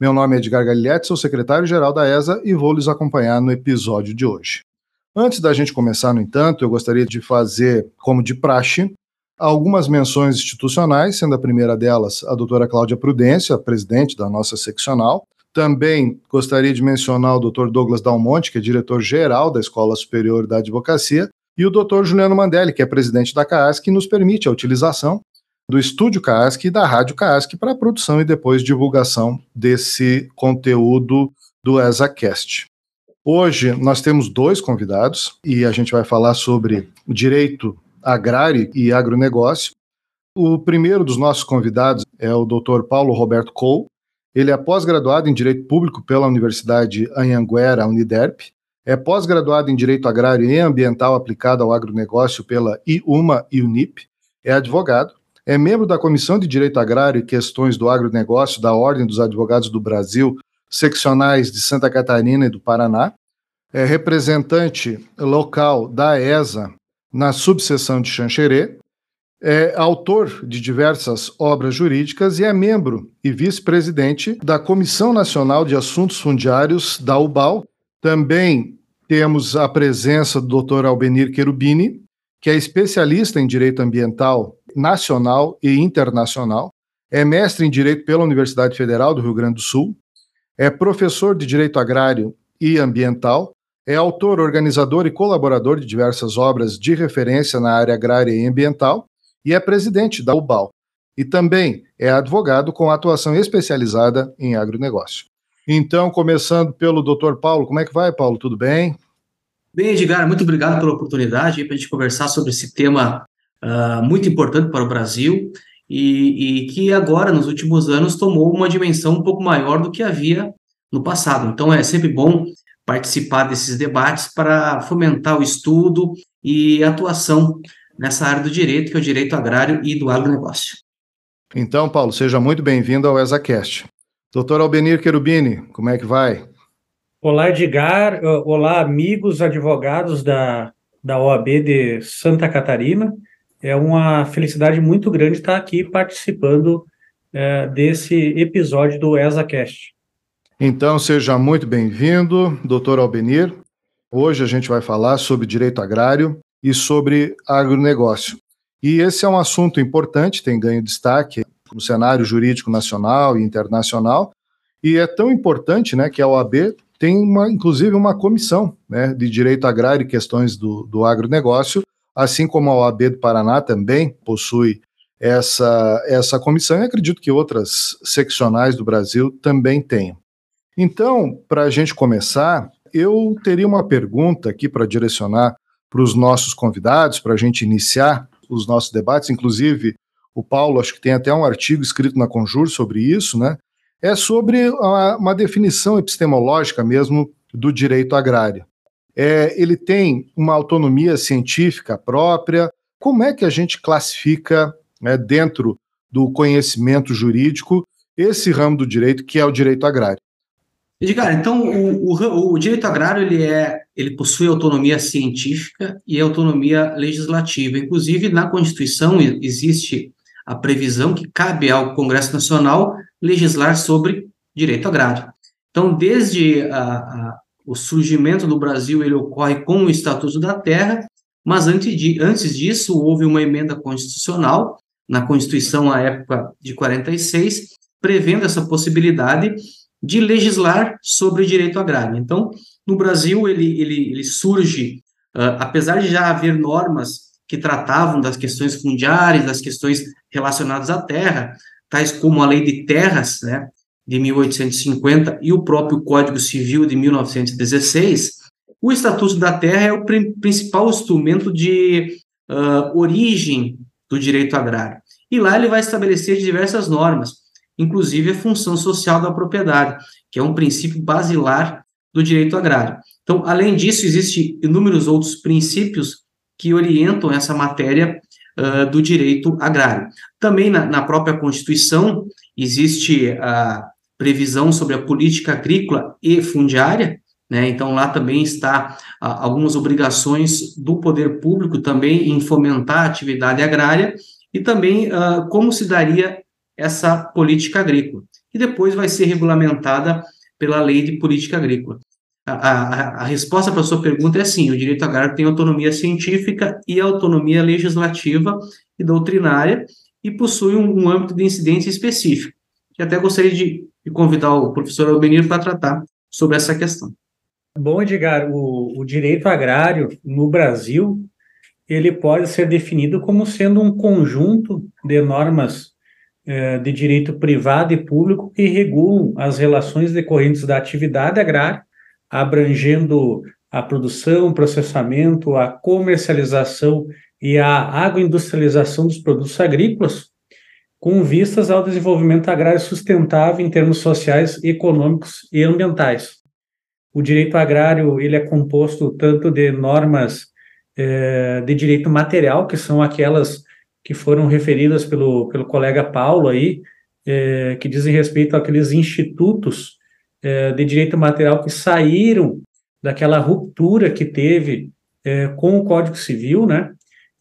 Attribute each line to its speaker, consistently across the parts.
Speaker 1: Meu nome é Edgar Gaglietti, sou secretário-geral da ESA e vou lhes acompanhar no episódio de hoje. Antes da gente começar, no entanto, eu gostaria de fazer, como de praxe, algumas menções institucionais, sendo a primeira delas a doutora Cláudia Prudência, presidente da nossa seccional. Também gostaria de mencionar o doutor Douglas Dalmonte, que é diretor-geral da Escola Superior da Advocacia, e o doutor Juliano Mandelli, que é presidente da CAAS, que nos permite a utilização do Estúdio Casc e da Rádio Casc para a produção e depois divulgação desse conteúdo do ESACast. Hoje nós temos dois convidados e a gente vai falar sobre direito agrário e agronegócio. O primeiro dos nossos convidados é o Dr. Paulo Roberto Cole. Ele é pós-graduado em Direito Público pela Universidade Anhanguera, Uniderp. É pós-graduado em Direito Agrário e Ambiental aplicado ao agronegócio pela IUMA e UNIP. É advogado é membro da Comissão de Direito Agrário e Questões do Agronegócio da Ordem dos Advogados do Brasil, seccionais de Santa Catarina e do Paraná. É representante local da ESA na subseção de Xanxerê. É autor de diversas obras jurídicas e é membro e vice-presidente da Comissão Nacional de Assuntos Fundiários da UBAL. Também temos a presença do Dr. Albenir Cherubini, que é especialista em direito ambiental nacional e internacional, é mestre em direito pela Universidade Federal do Rio Grande do Sul, é professor de direito agrário e ambiental, é autor, organizador e colaborador de diversas obras de referência na área agrária e ambiental e é presidente da UBAL. E também é advogado com atuação especializada em agronegócio. Então, começando pelo Dr. Paulo, como é que vai, Paulo? Tudo bem?
Speaker 2: Bem, Edgar, muito obrigado pela oportunidade para a gente conversar sobre esse tema uh, muito importante para o Brasil e, e, que agora, nos últimos anos, tomou uma dimensão um pouco maior do que havia no passado. Então, é sempre bom participar desses debates para fomentar o estudo e atuação nessa área do direito, que é o direito agrário e do agronegócio.
Speaker 1: Então, Paulo, seja muito bem-vindo ao ESACast. Doutor Albenir Cherubini, como é que vai?
Speaker 3: Olá, Edgar. Olá, amigos advogados da, da OAB de Santa Catarina. É uma felicidade muito grande estar aqui participando é, desse episódio do ESACast.
Speaker 1: Então, seja muito bem-vindo, doutor Albenir. Hoje a gente vai falar sobre direito agrário e sobre agronegócio. E esse é um assunto importante, tem ganho destaque no cenário jurídico nacional e internacional, e é tão importante né, que a OAB tem, uma, inclusive, uma comissão né, de direito agrário e questões do, do agronegócio, assim como a OAB do Paraná também possui essa, essa comissão, e acredito que outras seccionais do Brasil também tenham. Então, para a gente começar, eu teria uma pergunta aqui para direcionar para os nossos convidados, para a gente iniciar os nossos debates, inclusive o Paulo, acho que tem até um artigo escrito na Conjur sobre isso, né? É sobre uma, uma definição epistemológica mesmo do direito agrário é, ele tem uma autonomia científica própria. Como é que a gente classifica né, dentro do conhecimento jurídico esse ramo do direito que é o direito agrário?
Speaker 2: Edgar, então o, o, o, direito agrário ele é, ele possui autonomia científica e autonomia legislativa. Inclusive na Constituição existe a previsão que cabe ao Congresso Nacional legislar sobre direito agrário. Então, desde a, a, o surgimento do Brasil ele ocorre com o Estatuto da Terra, mas antes, disso houve uma emenda constitucional na Constituição à época de 46, prevendo essa possibilidade de legislar sobre o direito agrário. Então, no Brasil ele, ele, ele surge, uh, apesar de já haver normas que tratavam das questões fundiárias, das questões relacionadas à terra, tais como a lei de terras, né, de 1850 e o próprio Código Civil de 1916, o Estatuto da Terra é o principal instrumento de uh, origem do direito agrário. E lá ele vai estabelecer diversas normas, inclusive a função social da propriedade, que é um princípio basilar do direito agrário. Então, além disso, existem inúmeros outros princípios que orientam essa matéria uh, do direito agrário. Também na, na, própria Constituição existe a previsão sobre a política agrícola e fundiária, né? Então, lá também está uh, algumas obrigações do poder público também em fomentar a atividade agrária e também uh, como se daria essa política agrícola, que depois vai ser regulamentada pela lei de política agrícola. A, a, a resposta para a sua pergunta é sim: o direito agrário tem autonomia científica e autonomia legislativa e doutrinária e possui um, um âmbito de incidência específico. E até gostaria de, convidar o professor Albenir para tratar sobre essa questão.
Speaker 3: Bom, Edgar, o, o direito agrário no Brasil ele pode ser definido como sendo um conjunto de normas eh, de direito privado e público que regulam as relações decorrentes da atividade agrária abrangendo a produção, processamento, a comercialização e a agroindustrialização dos produtos agrícolas, com vistas ao desenvolvimento agrário sustentável em termos sociais, econômicos e ambientais. O direito agrário ele é composto tanto de normas eh, de direito material, que são aquelas que foram referidas pelo, pelo colega Paulo aí, eh, que dizem respeito àqueles institutos é, de direito material que saíram daquela ruptura que teve é, com o Código Civil, né?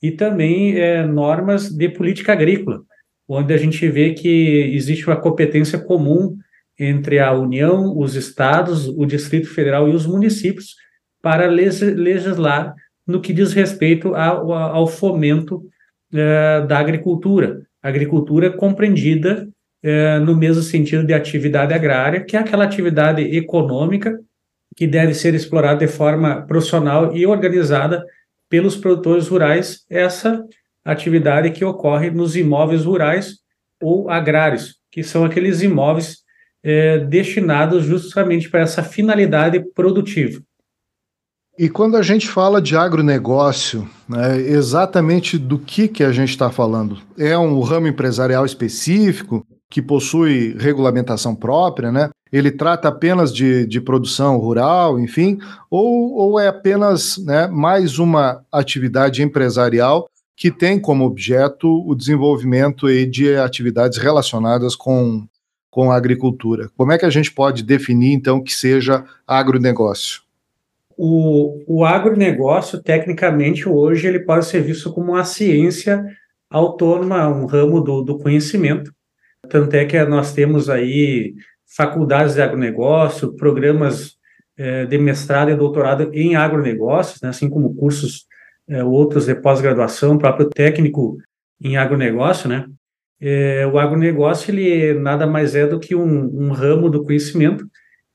Speaker 3: E também é, normas de política agrícola, onde a gente vê que existe uma competência comum entre a União, os estados, o Distrito Federal e os municípios para legislar no que diz respeito ao, ao fomento é, da agricultura. Agricultura compreendida é, no mesmo sentido de atividade agrária, que é aquela atividade econômica que deve ser explorada de forma profissional e organizada pelos produtores rurais, essa atividade que ocorre nos imóveis rurais ou agrários, que são aqueles imóveis é, destinados justamente para essa finalidade produtiva.
Speaker 1: E quando a gente fala de agronegócio, né, exatamente do que, que a gente está falando? É um ramo empresarial específico? que possui regulamentação própria, né? Ele trata apenas de, de produção rural, enfim, ou, ou é apenas né, mais uma atividade empresarial que tem como objeto o desenvolvimento de atividades relacionadas com, com a agricultura. Como é que a gente pode definir, então, que seja agronegócio?
Speaker 3: O, o agronegócio, tecnicamente, hoje, ele pode ser visto como uma ciência autônoma, um ramo do, do conhecimento, tanto é que nós temos aí faculdades de agronegócio, programas é, de mestrado e doutorado em agronegócios, né, assim como cursos é, outros de pós-graduação, próprio técnico em agronegócio, né? É, o agronegócio ele nada mais é do que um, um ramo do conhecimento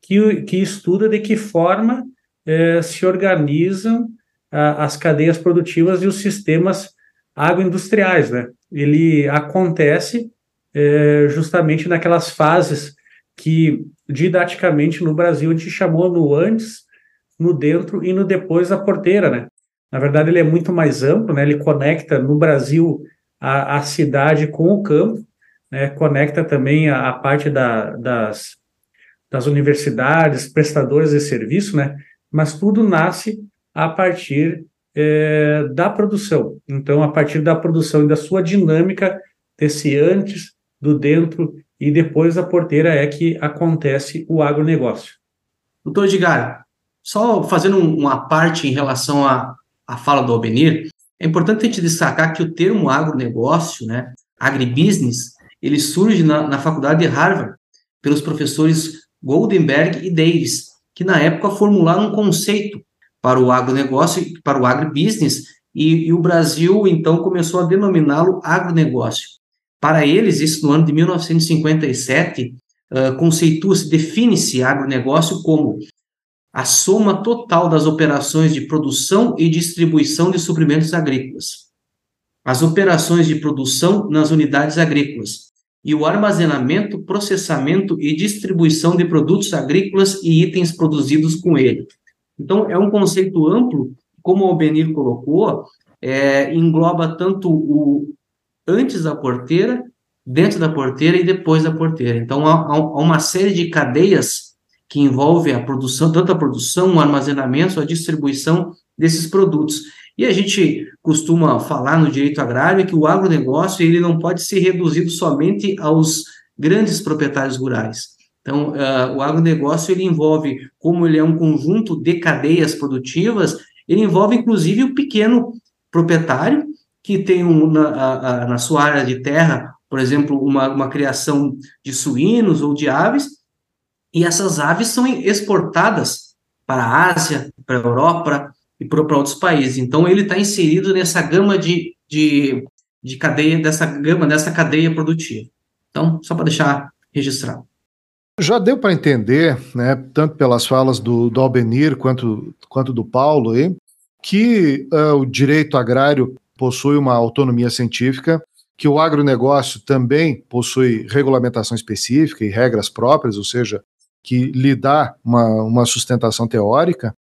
Speaker 3: que, que estuda de que forma é, se organizam a, as cadeias produtivas e os sistemas agroindustriais, né? Ele acontece é, justamente naquelas fases que didaticamente no Brasil a gente chamou no antes, no dentro e no depois da porteira, né? Na verdade ele é muito mais amplo, né? Ele conecta no Brasil a, a cidade com o campo, né? Conecta também a, a parte da, das, das universidades, prestadores de serviço, né? Mas tudo nasce a partir é, da produção. Então, a partir da produção e da sua dinâmica desse antes, do dentro e depois da porteira é que acontece o agronegócio.
Speaker 2: Doutor Edgar, só fazendo uma parte em relação à, à fala do Albenir, é importante a gente destacar que o termo agronegócio, né, agribusiness, ele surge na, na faculdade de Harvard pelos professores Goldenberg e Davis, que na época formularam um conceito para o agronegócio, para o agribusiness, e, e o Brasil então começou a denominá-lo agronegócio. Para eles, isso no ano de 1957, uh, conceitua-se, define-se agronegócio como a soma total das operações de produção e distribuição de suprimentos agrícolas, as operações de produção nas unidades agrícolas e o armazenamento, processamento e distribuição de produtos agrícolas e itens produzidos com ele. Então, é um conceito amplo, como o Benir colocou, é, engloba tanto o, antes da porteira, dentro da porteira e depois da porteira. Então, há, há uma série de cadeias que envolve a produção, tanto a produção, o armazenamento, a distribuição desses produtos. E a gente costuma falar no direito agrário que o agronegócio ele não pode ser reduzido somente aos grandes proprietários rurais. Então, uh, o agronegócio ele envolve, como ele é um conjunto de cadeias produtivas, ele envolve inclusive o pequeno proprietário que tem um, na, a, a, na sua área de terra, por exemplo, uma, uma criação de suínos ou de aves, e essas aves são exportadas para a Ásia, para a Europa e para outros países. Então, ele está inserido nessa gama de, de, de cadeia, dessa gama, dessa cadeia produtiva. Então, só para deixar registrado.
Speaker 1: Já deu para entender, né, tanto pelas falas do, do Albenir quanto, quanto do Paulo, aí, que uh, o direito agrário possui uma autonomia científica, que o agronegócio também possui regulamentação específica e regras próprias, ou seja, que lhe dá uma, uma sustentação teórica.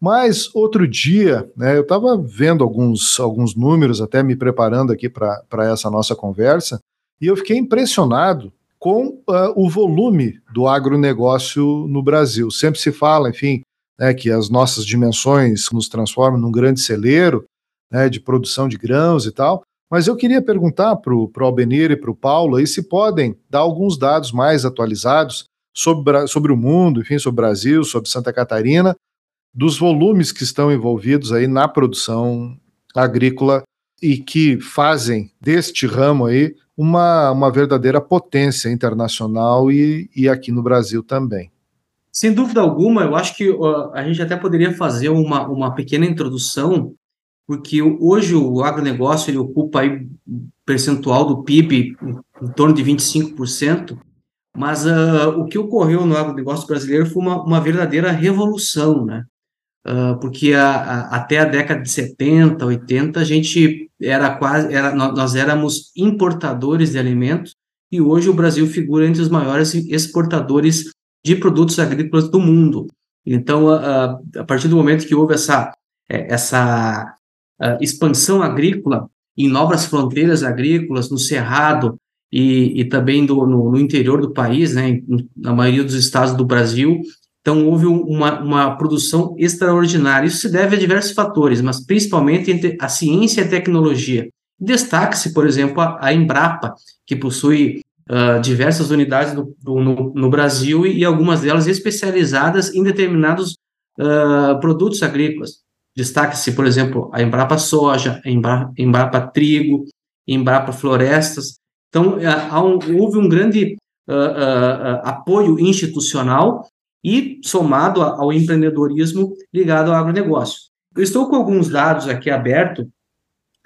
Speaker 1: Mas outro dia, né, eu estava vendo alguns, alguns números, até me preparando aqui para essa nossa conversa, e eu fiquei impressionado com uh, o volume do agronegócio no Brasil. Sempre se fala, enfim, né, que as nossas dimensões nos transformam num grande celeiro né, de produção de grãos e tal. Mas eu queria perguntar para o Albenir e para o Paulo aí se podem dar alguns dados mais atualizados sobre, sobre o mundo, enfim, sobre o Brasil, sobre Santa Catarina, dos volumes que estão envolvidos aí na produção agrícola e que fazem deste ramo aí uma, uma verdadeira potência internacional e, e aqui no Brasil também.
Speaker 2: Sem dúvida alguma, eu acho que uh, a gente até poderia fazer uma, uma pequena introdução, porque hoje o agronegócio ele ocupa aí percentual do PIB em, em torno de 25%, mas uh, o que ocorreu no agronegócio brasileiro foi uma, uma verdadeira revolução, né? Uh, porque a, a, até a década de 70, 80, a gente era quase, era, nós éramos importadores de alimentos, e hoje o Brasil figura entre os maiores exportadores de produtos agrícolas do mundo. Então, a, a partir do momento que houve essa, é, essa expansão agrícola em novas fronteiras agrícolas, no Cerrado e, e também do, no, no, interior do país, né, na maioria dos estados do Brasil, então, houve uma, uma produção extraordinária. Isso se deve a diversos fatores, mas principalmente entre a ciência e a tecnologia. Destaque-se, por exemplo, a, a, Embrapa, que possui uh, diversas unidades do, do, no, no, Brasil e, e, algumas delas especializadas em determinados uh, produtos agrícolas. Destaque-se, por exemplo, a Embrapa Soja, a Embrapa, Embrapa Trigo, Embrapa Florestas. Então, uh, um, houve um grande apoio institucional e somado ao empreendedorismo ligado ao agronegócio. Eu estou com alguns dados aqui abertos,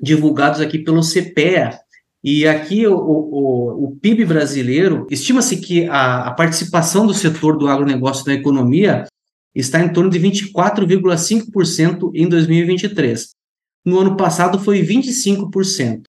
Speaker 2: divulgados aqui pelo CPEA, e aqui o, o, o PIB brasileiro, estima-se que a, a, participação do setor do agronegócio na economia está em torno de 24,5% em 2023. No ano passado foi 25%.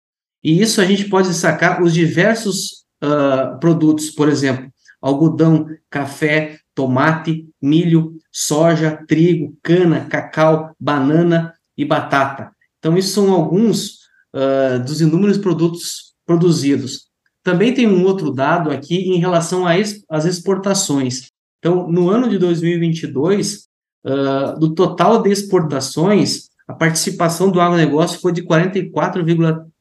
Speaker 2: E isso a gente pode destacar os diversos uh, produtos, por exemplo, algodão, café, tomate, milho, soja, trigo, cana, cacau, banana e batata. Então, isso são alguns uh, dos inúmeros produtos produzidos. Também tem um outro dado aqui em relação às exportações. Então, no ano de 2022, uh, do total de exportações, a participação do agronegócio foi de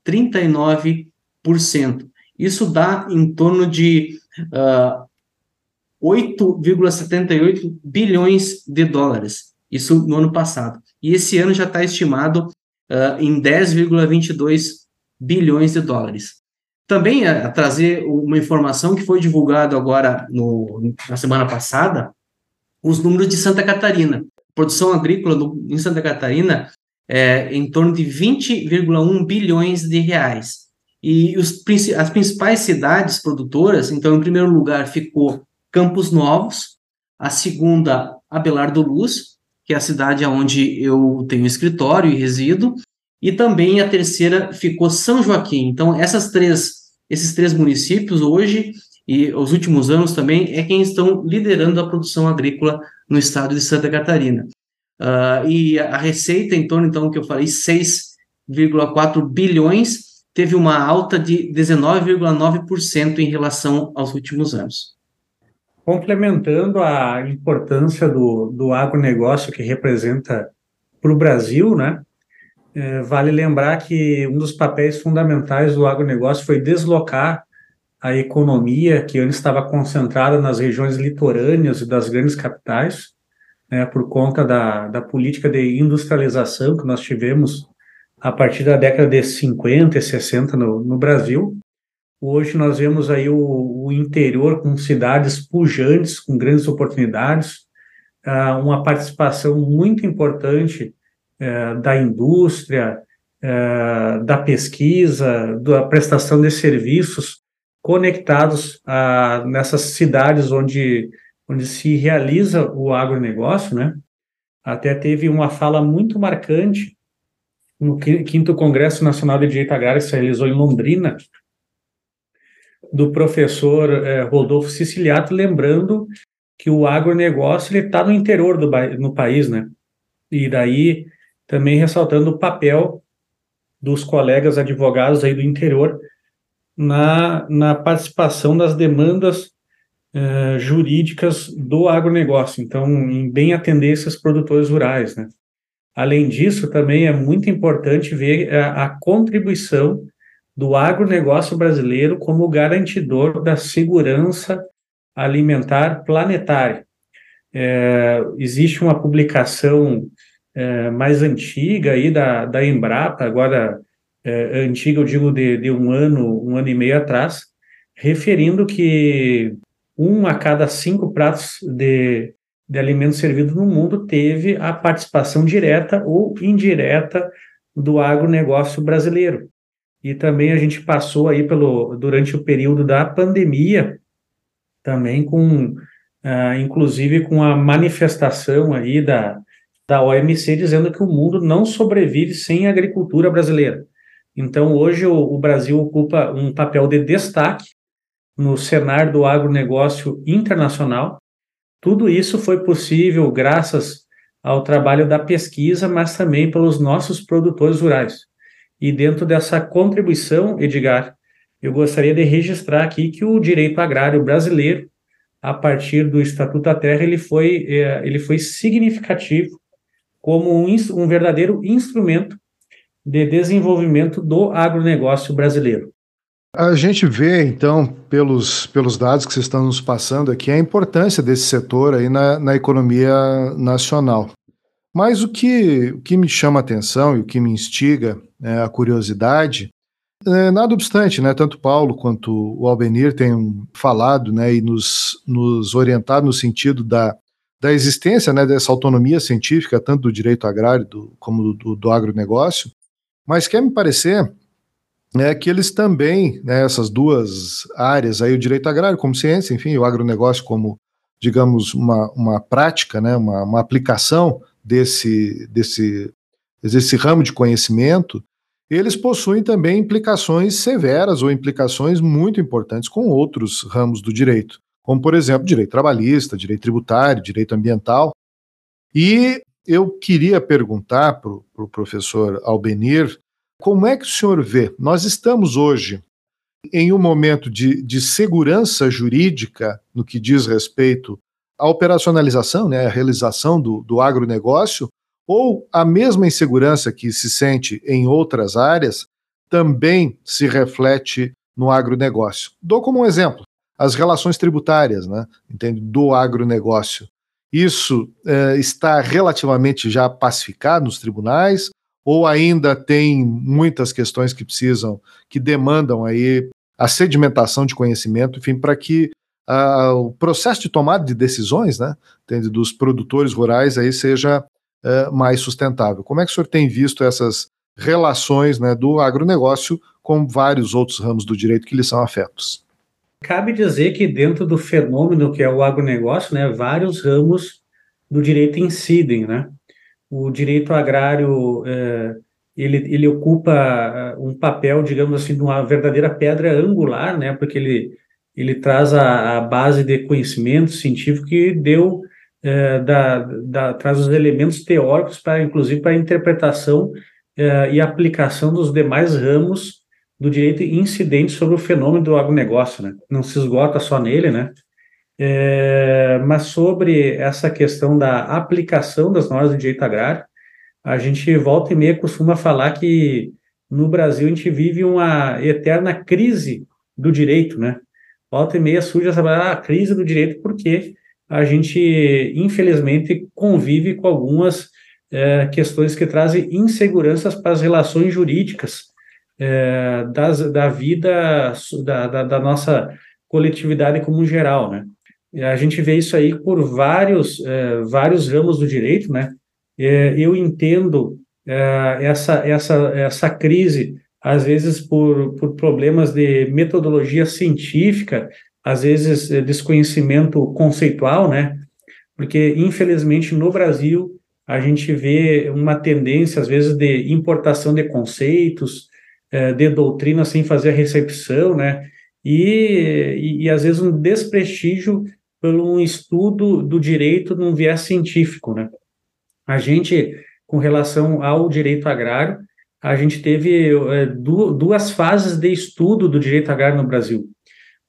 Speaker 2: 44,39%. Isso dá em torno de uh, 8,78 bilhões de dólares. Isso no ano passado. E esse ano já está estimado uh, em 10,22 bilhões de dólares. Também a, a, trazer uma informação que foi divulgada agora no, na semana passada, os números de Santa Catarina. Produção agrícola no, em Santa Catarina é em torno de 20,1 bilhões de reais. E os, as principais cidades produtoras, então, em primeiro lugar ficou Campos Novos, a segunda, Abelardo Luz, que é a cidade onde eu tenho escritório e resido, e também a terceira ficou São Joaquim. Então, essas três, esses três municípios hoje e os últimos anos também é quem estão liderando a produção agrícola no estado de Santa Catarina. Uh, e a receita, em torno, então, que eu falei, 6,4 bilhões, teve uma alta de 19,9% em relação aos últimos anos.
Speaker 3: complementando a importância do, do agronegócio que representa para o Brasil, né? É, vale lembrar que um dos papéis fundamentais do agronegócio foi deslocar a economia que antes estava concentrada nas regiões litorâneas e das grandes capitais, né, por conta da, da política de industrialização que nós tivemos a partir da década de 50 e 60 no, no Brasil. Hoje nós vemos aí o, o, interior com cidades pujantes, com grandes oportunidades, uh, uma participação muito importante uh, da indústria, uh, da pesquisa, da prestação de serviços conectados a, nessas cidades onde, onde se realiza o agronegócio, né? Até teve uma fala muito marcante no quinto Congresso Nacional de Direito Agrário que se realizou em Londrina, do professor eh, Rodolfo Siciliato, lembrando que o agronegócio está no interior do no país, né? E daí também ressaltando o papel dos colegas advogados aí do interior na, na participação das demandas eh, jurídicas do agronegócio, então, em bem atender esses produtores rurais, né? Além disso, também é muito importante ver a, a contribuição do agronegócio brasileiro como garantidor da segurança alimentar planetária. É, existe uma publicação é, mais antiga aí da, da Embrapa, agora é, antiga, eu digo de, de um ano, um ano e meio atrás, referindo que um a cada cinco pratos de, de alimentos servidos no mundo teve a participação direta ou indireta do agronegócio brasileiro. E também a gente passou aí pelo durante o período da pandemia, também com, uh, inclusive com a manifestação aí da, da OMC dizendo que o mundo não sobrevive sem agricultura brasileira. Então, hoje o, o Brasil ocupa um papel de destaque no cenário do agronegócio internacional. Tudo isso foi possível graças ao trabalho da pesquisa, mas também pelos nossos produtores rurais. E dentro dessa contribuição, Edgar, eu gostaria de registrar aqui que o direito agrário brasileiro, a partir do Estatuto da Terra, ele foi, é, ele foi significativo como um, um verdadeiro instrumento de desenvolvimento do agronegócio brasileiro.
Speaker 1: A gente vê, então, pelos, pelos dados que vocês estão nos passando aqui, a importância desse setor aí na, na economia nacional. Mas o que, o que me chama a atenção e o que me instiga é, a curiosidade, é, nada obstante, né, tanto Paulo quanto o Albenir têm falado né, e nos, nos orientado no sentido da, da existência né, dessa autonomia científica, tanto do direito agrário do, como do, do agronegócio, mas quer me parecer é que eles também, né, essas duas áreas, aí o direito agrário como ciência, enfim, o agronegócio como, digamos, uma, uma prática, né, uma, uma aplicação desse, desse, desse ramo de conhecimento, eles possuem também implicações severas ou implicações muito importantes com outros ramos do direito, como, por exemplo, direito trabalhista, direito tributário, direito ambiental. E eu queria perguntar para o pro professor Albenir como é que o senhor vê? Nós estamos hoje em um momento de, de segurança jurídica no que diz respeito a operacionalização, né, a realização do, do agronegócio, ou a mesma insegurança que se sente em outras áreas também se reflete no agronegócio. Dou como um exemplo as relações tributárias né, entende, do agronegócio. Isso eh, está relativamente já pacificado nos tribunais, ou ainda tem muitas questões que precisam, que demandam aí a sedimentação de conhecimento, enfim, para que uh, o processo de tomada de decisões né, dos produtores rurais aí seja uh, mais sustentável. Como é que o senhor tem visto essas relações né, do agronegócio com vários outros ramos do direito que lhe são afetos?
Speaker 3: Cabe dizer que dentro do fenômeno que é o agronegócio, né, vários ramos do direito incidem, né? O direito agrário é, ele, ele ocupa um papel, digamos assim, de uma verdadeira pedra angular, né? Porque ele ele traz a, a base de conhecimento científico que deu é, da, da, traz os elementos teóricos para, inclusive, para a interpretação é, e aplicação dos demais ramos do direito incidente sobre o fenômeno do agronegócio, né? Não se esgota só nele, né? É, mas sobre essa questão da aplicação das normas do direito agrário, a gente volta e meia costuma falar que no Brasil a gente vive uma eterna crise do direito, né? Volta e meia surge essa ah, crise do direito porque a gente, infelizmente, convive com algumas é, questões que trazem inseguranças para as relações jurídicas é, das, da vida da, da, da, nossa coletividade como geral, né? A gente vê isso aí por vários, é, vários ramos do direito, né? Eu entendo é, essa, essa, essa crise, às vezes por, por problemas de metodologia científica, às vezes é, desconhecimento conceitual, né? Porque, infelizmente, no Brasil, a gente vê uma tendência, às vezes, de importação de conceitos, de doutrina sem fazer a recepção, né? E, e, e, às vezes, um desprestígio pelo um estudo do direito num viés científico, né? A gente com relação ao direito agrário, a gente teve é, duas fases de estudo do direito agrário no Brasil.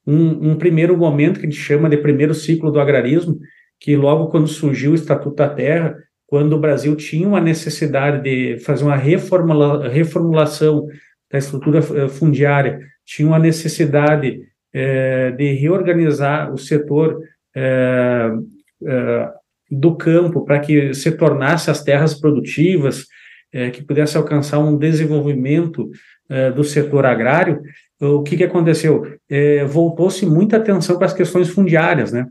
Speaker 3: Um, um, primeiro momento que a gente chama de primeiro ciclo do agrarismo, que logo quando surgiu o Estatuto da Terra, quando o Brasil tinha uma necessidade de fazer uma reformula, reformulação da estrutura eh, fundiária, tinha uma necessidade é, de reorganizar o setor é, é, do campo para que se tornasse as terras produtivas, é, que pudesse alcançar um desenvolvimento é, do setor agrário, o que, que aconteceu? É, Voltou-se muita atenção para as questões fundiárias, né?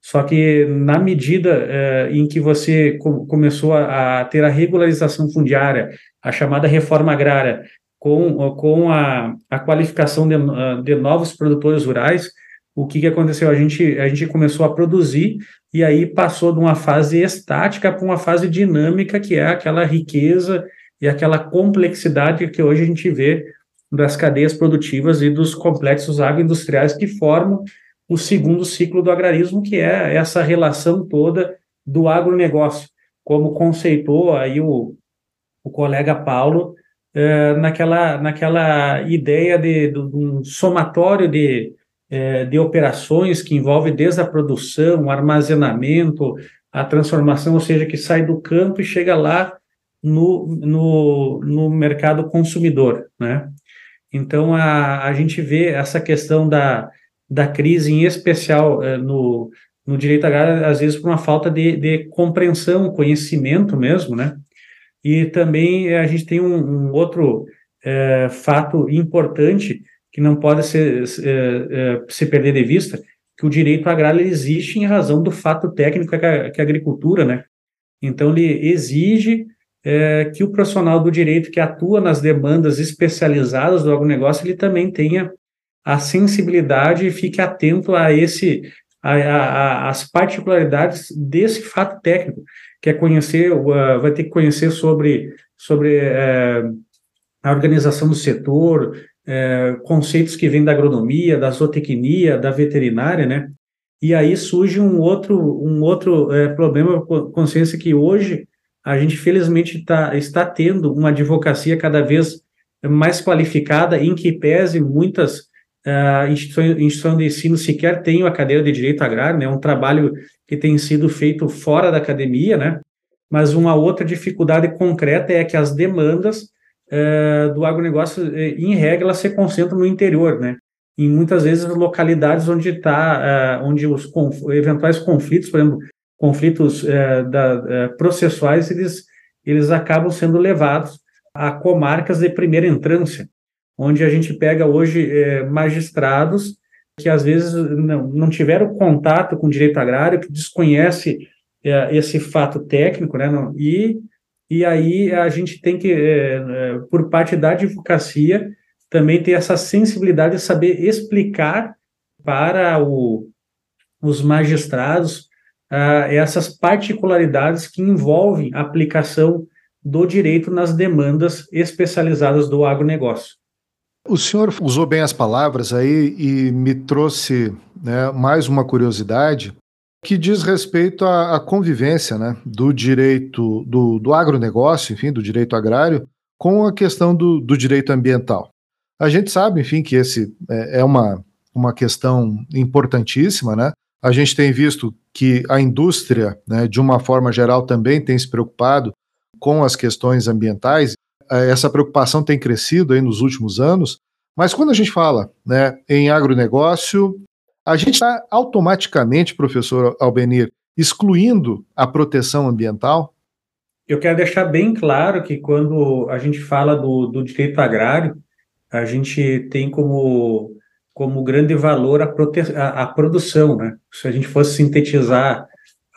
Speaker 3: Só que na medida é, em que você com, começou a, a, ter a regularização fundiária, a chamada reforma agrária, com, com a, a qualificação de, de novos produtores rurais, o que, que aconteceu? A gente, a gente começou a produzir e aí passou de uma fase estática para uma fase dinâmica, que é aquela riqueza e aquela complexidade que hoje a gente vê das cadeias produtivas e dos complexos agroindustriais que formam o segundo ciclo do agrarismo, que é essa relação toda do agronegócio, como conceitou aí o, o colega Paulo, eh, naquela, naquela ideia de, de um somatório de, é, de operações que envolve desde a produção, o armazenamento, a transformação, ou seja, que sai do campo e chega lá no, no, no mercado consumidor, né? Então, a, a gente vê essa questão da, da crise, em especial é, no, no direito agrário, às vezes por uma falta de, de compreensão, conhecimento mesmo, né? E também a gente tem um, um outro é, fato importante, que não pode ser, se, é, é, se perder de vista, que o direito agrário existe em razão do fato técnico que a, que a agricultura, né? Então, ele exige é, que o profissional do direito que atua nas demandas especializadas do agronegócio, ele também tenha a sensibilidade e fique atento a esse a, a, as particularidades desse fato técnico, que é conhecer, uh, vai ter que conhecer sobre, sobre uh, a organização do setor, é, conceitos que vêm da agronomia, da zootecnia, da veterinária, né? E aí surge um outro, um outro é, problema, consciência que hoje a gente felizmente tá, está tendo uma advocacia cada vez mais qualificada, em que pese muitas uh, instituições, instituições de ensino sequer tenham a cadeira de direito agrário, né? É um trabalho que tem sido feito fora da academia, né? Mas uma outra dificuldade concreta é que as demandas uh, do agronegócio, eh, em regra, ela se concentra no interior, né? Em muitas vezes localidades onde está, uh, onde os conf eventuais conflitos, por exemplo, conflitos uh, da, processuais, eles, eles acabam sendo levados a comarcas de primeira entrância, onde a gente pega hoje magistrados que às vezes não, não tiveram contato com o direito agrário, que desconhece esse fato técnico, né, não, e e aí a gente tem que, é, é, por parte da advocacia, também ter essa sensibilidade de saber explicar para o, os magistrados uh, essas particularidades que envolvem a aplicação do direito nas demandas especializadas do agronegócio.
Speaker 1: O senhor usou bem as palavras aí e me trouxe né, mais uma curiosidade que diz respeito à, à convivência né, do direito do, do agronegócio, enfim, do direito agrário, com a questão do, do direito ambiental. A gente sabe, enfim, que esse é, é uma, uma questão importantíssima, né? A gente tem visto que a indústria, né, de uma forma geral, também tem se preocupado com as questões ambientais. É, essa preocupação tem crescido aí nos últimos anos, mas quando a gente fala né, em agronegócio, a gente está automaticamente, professor Albenir, excluindo a proteção ambiental?
Speaker 3: Eu quero deixar bem claro que quando a gente fala do, do direito agrário, a gente tem como, como grande valor a, prote, a, a produção. Né? Se a gente fosse sintetizar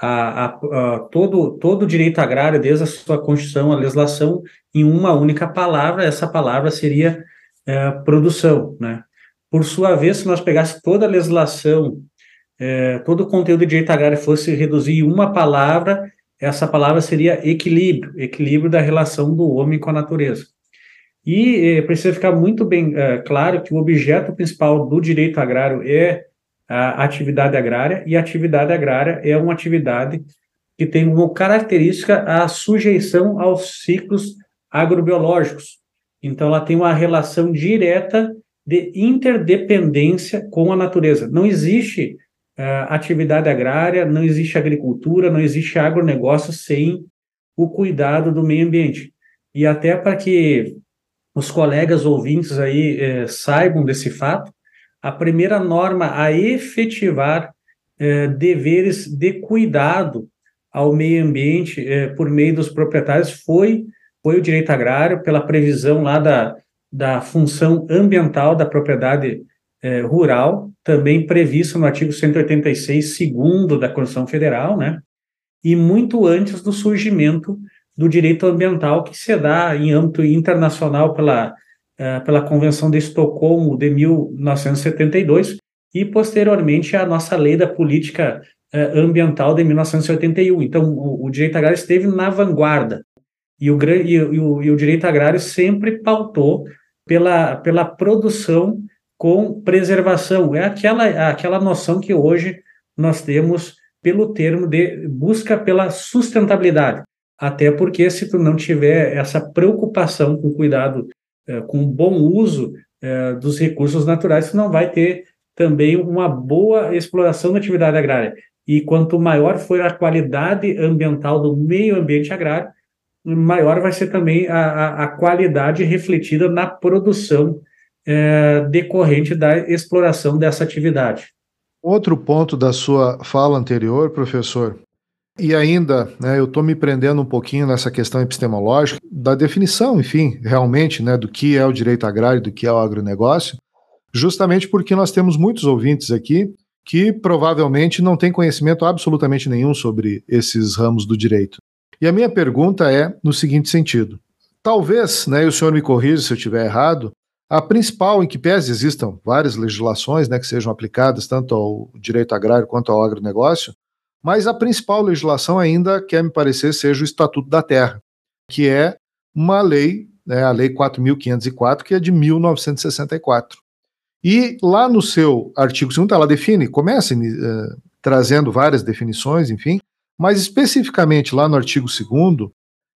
Speaker 3: a, a, todo, todo o direito agrário, desde a sua Constituição, a legislação, em uma única palavra, essa palavra seria é, produção. Né? Por sua vez, se nós pegássemos toda a legislação, é, todo o conteúdo de direito agrário fosse reduzir em uma palavra, essa palavra seria equilíbrio, equilíbrio da relação do homem com a natureza. E é, precisa ficar muito bem é, claro que o objeto principal do direito agrário é a atividade agrária, e a atividade agrária é uma atividade que tem como característica a sujeição aos ciclos agrobiológicos. Então, ela tem uma relação direta de interdependência com a natureza. Não existe uh, atividade agrária, não existe agricultura, não existe agronegócio sem o cuidado do meio ambiente. E até para que os colegas ouvintes aí eh, saibam desse fato, a primeira norma a efetivar eh, deveres de cuidado ao meio ambiente eh, por meio dos proprietários foi, foi o direito agrário, pela previsão lá da, da função ambiental da propriedade eh, rural, também previsto no artigo 186, segundo da Constituição Federal, né? E muito antes do surgimento do direito ambiental que se dá em âmbito internacional pela é, pela Convenção de Estocolmo de 1972 e, posteriormente, a nossa Lei da Política é, Ambiental de 1981. Então, o, o direito agrário esteve na vanguarda e o, e, o, e o direito agrário sempre pautou pela, pela produção com preservação. É aquela, aquela noção que hoje nós temos pelo termo de busca pela sustentabilidade. Até porque se tu não tiver essa preocupação com cuidado é, com bom uso é, dos recursos naturais, você não vai ter também uma boa exploração da atividade agrária. E quanto maior for a qualidade ambiental do meio ambiente agrário, maior vai ser também a, a, a qualidade refletida na produção é, decorrente da exploração dessa atividade.
Speaker 1: Outro ponto da sua fala anterior, professor, e ainda, né, eu estou me prendendo um pouquinho nessa questão epistemológica, da definição, enfim, realmente, né, do que é o direito agrário, do que é o agronegócio, justamente porque nós temos muitos ouvintes aqui que provavelmente não têm conhecimento absolutamente nenhum sobre esses ramos do direito. E a minha pergunta é no seguinte sentido: talvez, né, e o senhor me corrija se eu estiver errado, a principal, em que pese existam várias legislações né, que sejam aplicadas tanto ao direito agrário quanto ao agronegócio, mas a principal legislação ainda, quer me parecer, seja o Estatuto da Terra, que é uma lei, né, a Lei 4.504, que é de 1964. E lá no seu artigo 2 ela define, começa uh, trazendo várias definições, enfim, mas especificamente lá no artigo 2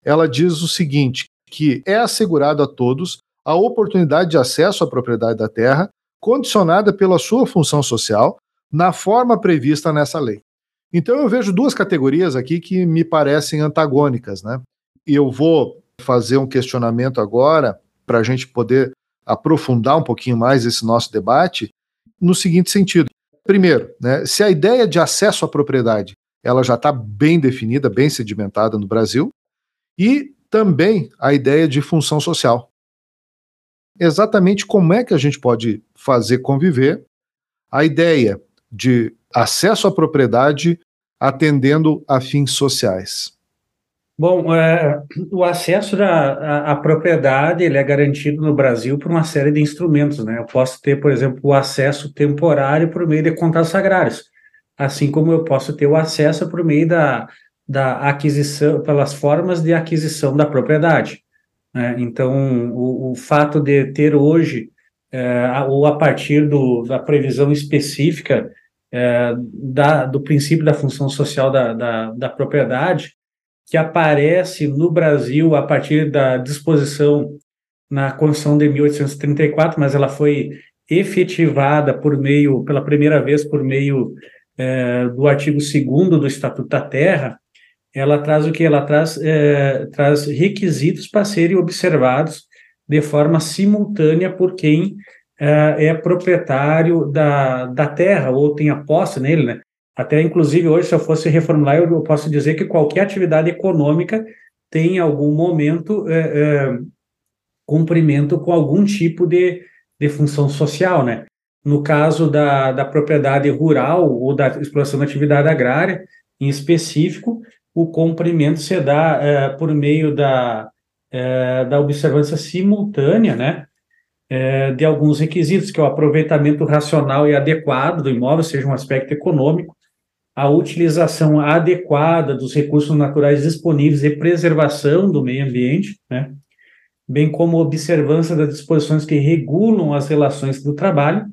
Speaker 1: ela diz o seguinte, que é assegurado a todos a oportunidade de acesso à propriedade da terra, condicionada pela sua função social, na forma prevista nessa lei. Então eu vejo duas categorias aqui que me parecem antagônicas, né? E eu vou fazer um questionamento agora para a gente poder aprofundar um pouquinho mais esse nosso debate no seguinte sentido. Primeiro, né, se a ideia de acesso à propriedade ela já está bem definida, bem sedimentada no Brasil, e também a ideia de função social. Exatamente como é que a gente pode fazer conviver a ideia de acesso à propriedade atendendo a fins sociais?
Speaker 3: Bom, é, o acesso à, à, propriedade ele é garantido no Brasil por uma série de instrumentos. Né? Eu posso ter, por exemplo, o acesso temporário por meio de contratos agrários, assim como eu posso ter o acesso por meio da, da aquisição, pelas formas de aquisição da propriedade. Né? Então, o, o, fato de ter hoje, é, ou a partir do, da previsão específica é, da, do princípio da função social da, da, da propriedade, que aparece no Brasil a partir da disposição na Constituição de 1834, mas ela foi efetivada por meio, pela primeira vez, por meio é, do artigo 2 do Estatuto da Terra, ela traz o que? Ela traz, é, traz requisitos para serem observados de forma simultânea por quem é, é proprietário da, da terra ou tem a posse nele, né? Até, inclusive, hoje, se eu fosse reformular, eu posso dizer que qualquer atividade econômica tem, em algum momento, é, é, cumprimento com algum tipo de, de função social, né? No caso da, da propriedade rural ou da exploração da atividade agrária, em específico, o cumprimento se dá é, por meio da, é, da observância simultânea, né? É, de alguns requisitos, que é o aproveitamento racional e adequado do imóvel, seja um aspecto econômico, a utilização adequada dos recursos naturais disponíveis e preservação do meio ambiente, né? bem como observância das disposições que regulam as relações do trabalho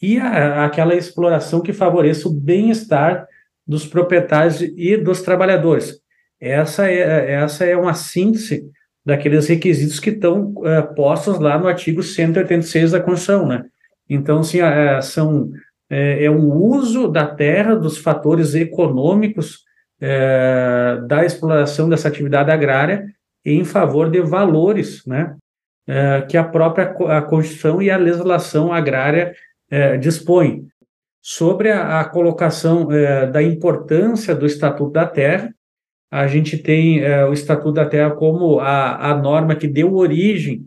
Speaker 3: e a, aquela exploração que favoreça o bem-estar dos proprietários e dos trabalhadores. Essa é, essa é uma síntese daqueles requisitos que estão é, postos lá no artigo 186 da Constituição, né? Então, assim, é, são é, é um uso da terra, dos fatores econômicos é, da exploração dessa atividade agrária em favor de valores, né, é, que a própria a Constituição e a legislação agrária é, dispõem. Sobre a, a colocação é, da importância do Estatuto da Terra, a gente tem é, o Estatuto da Terra como a, a norma que deu origem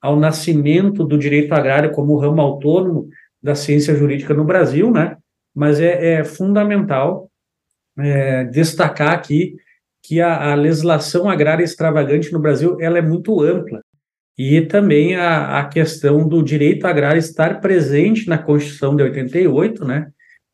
Speaker 3: ao nascimento do direito agrário como ramo autônomo da ciência jurídica no Brasil, né? Mas é, é fundamental é, destacar aqui que a, a, legislação agrária extravagante no Brasil ela é muito ampla e também a, a questão do direito agrário estar presente na Constituição de 88, né?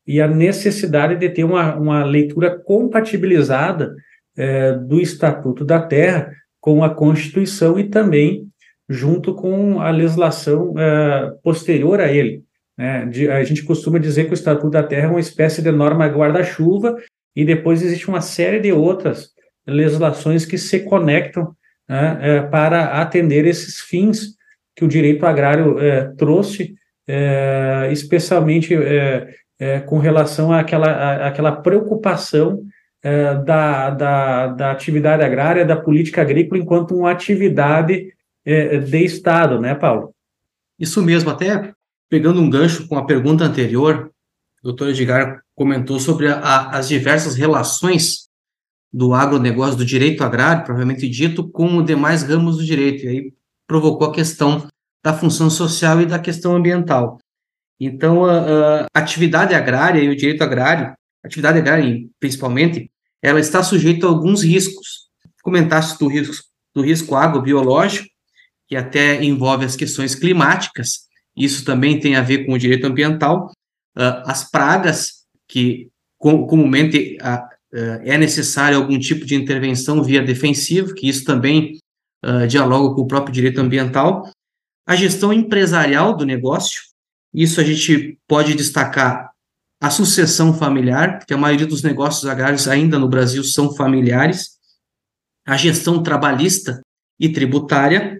Speaker 3: E a necessidade de ter uma, uma leitura compatibilizada é, do Estatuto da Terra com a Constituição e também junto com a legislação é, posterior a ele. Né? De, a gente costuma dizer que o Estatuto da Terra é uma espécie de norma guarda-chuva e depois existe uma série de outras legislações que se conectam né, é, para atender esses fins que o direito agrário é, trouxe, é, especialmente é, é, com relação àquela, àquela preocupação é, da, da, da atividade agrária, da política agrícola, enquanto uma atividade de Estado, né, Paulo?
Speaker 2: Isso mesmo, até pegando um gancho com a pergunta anterior, o doutor Edgar comentou sobre a, as diversas relações do agronegócio, do direito agrário, provavelmente dito, com os demais ramos do direito, e aí provocou a questão da função social e da questão ambiental. Então, a, a atividade agrária e o direito agrário, atividade agrária principalmente, ela está sujeita a alguns riscos. Comentaste do risco, do risco agrobiológico, que até envolve as questões climáticas, isso também tem a ver com o direito ambiental. Uh, as pragas, que com, comumente é necessário algum tipo de intervenção via defensiva, que isso também dialoga com o próprio direito ambiental. A gestão empresarial do negócio, isso a gente pode destacar a sucessão familiar, porque a maioria dos negócios agrários ainda no Brasil são familiares, a gestão trabalhista e tributária,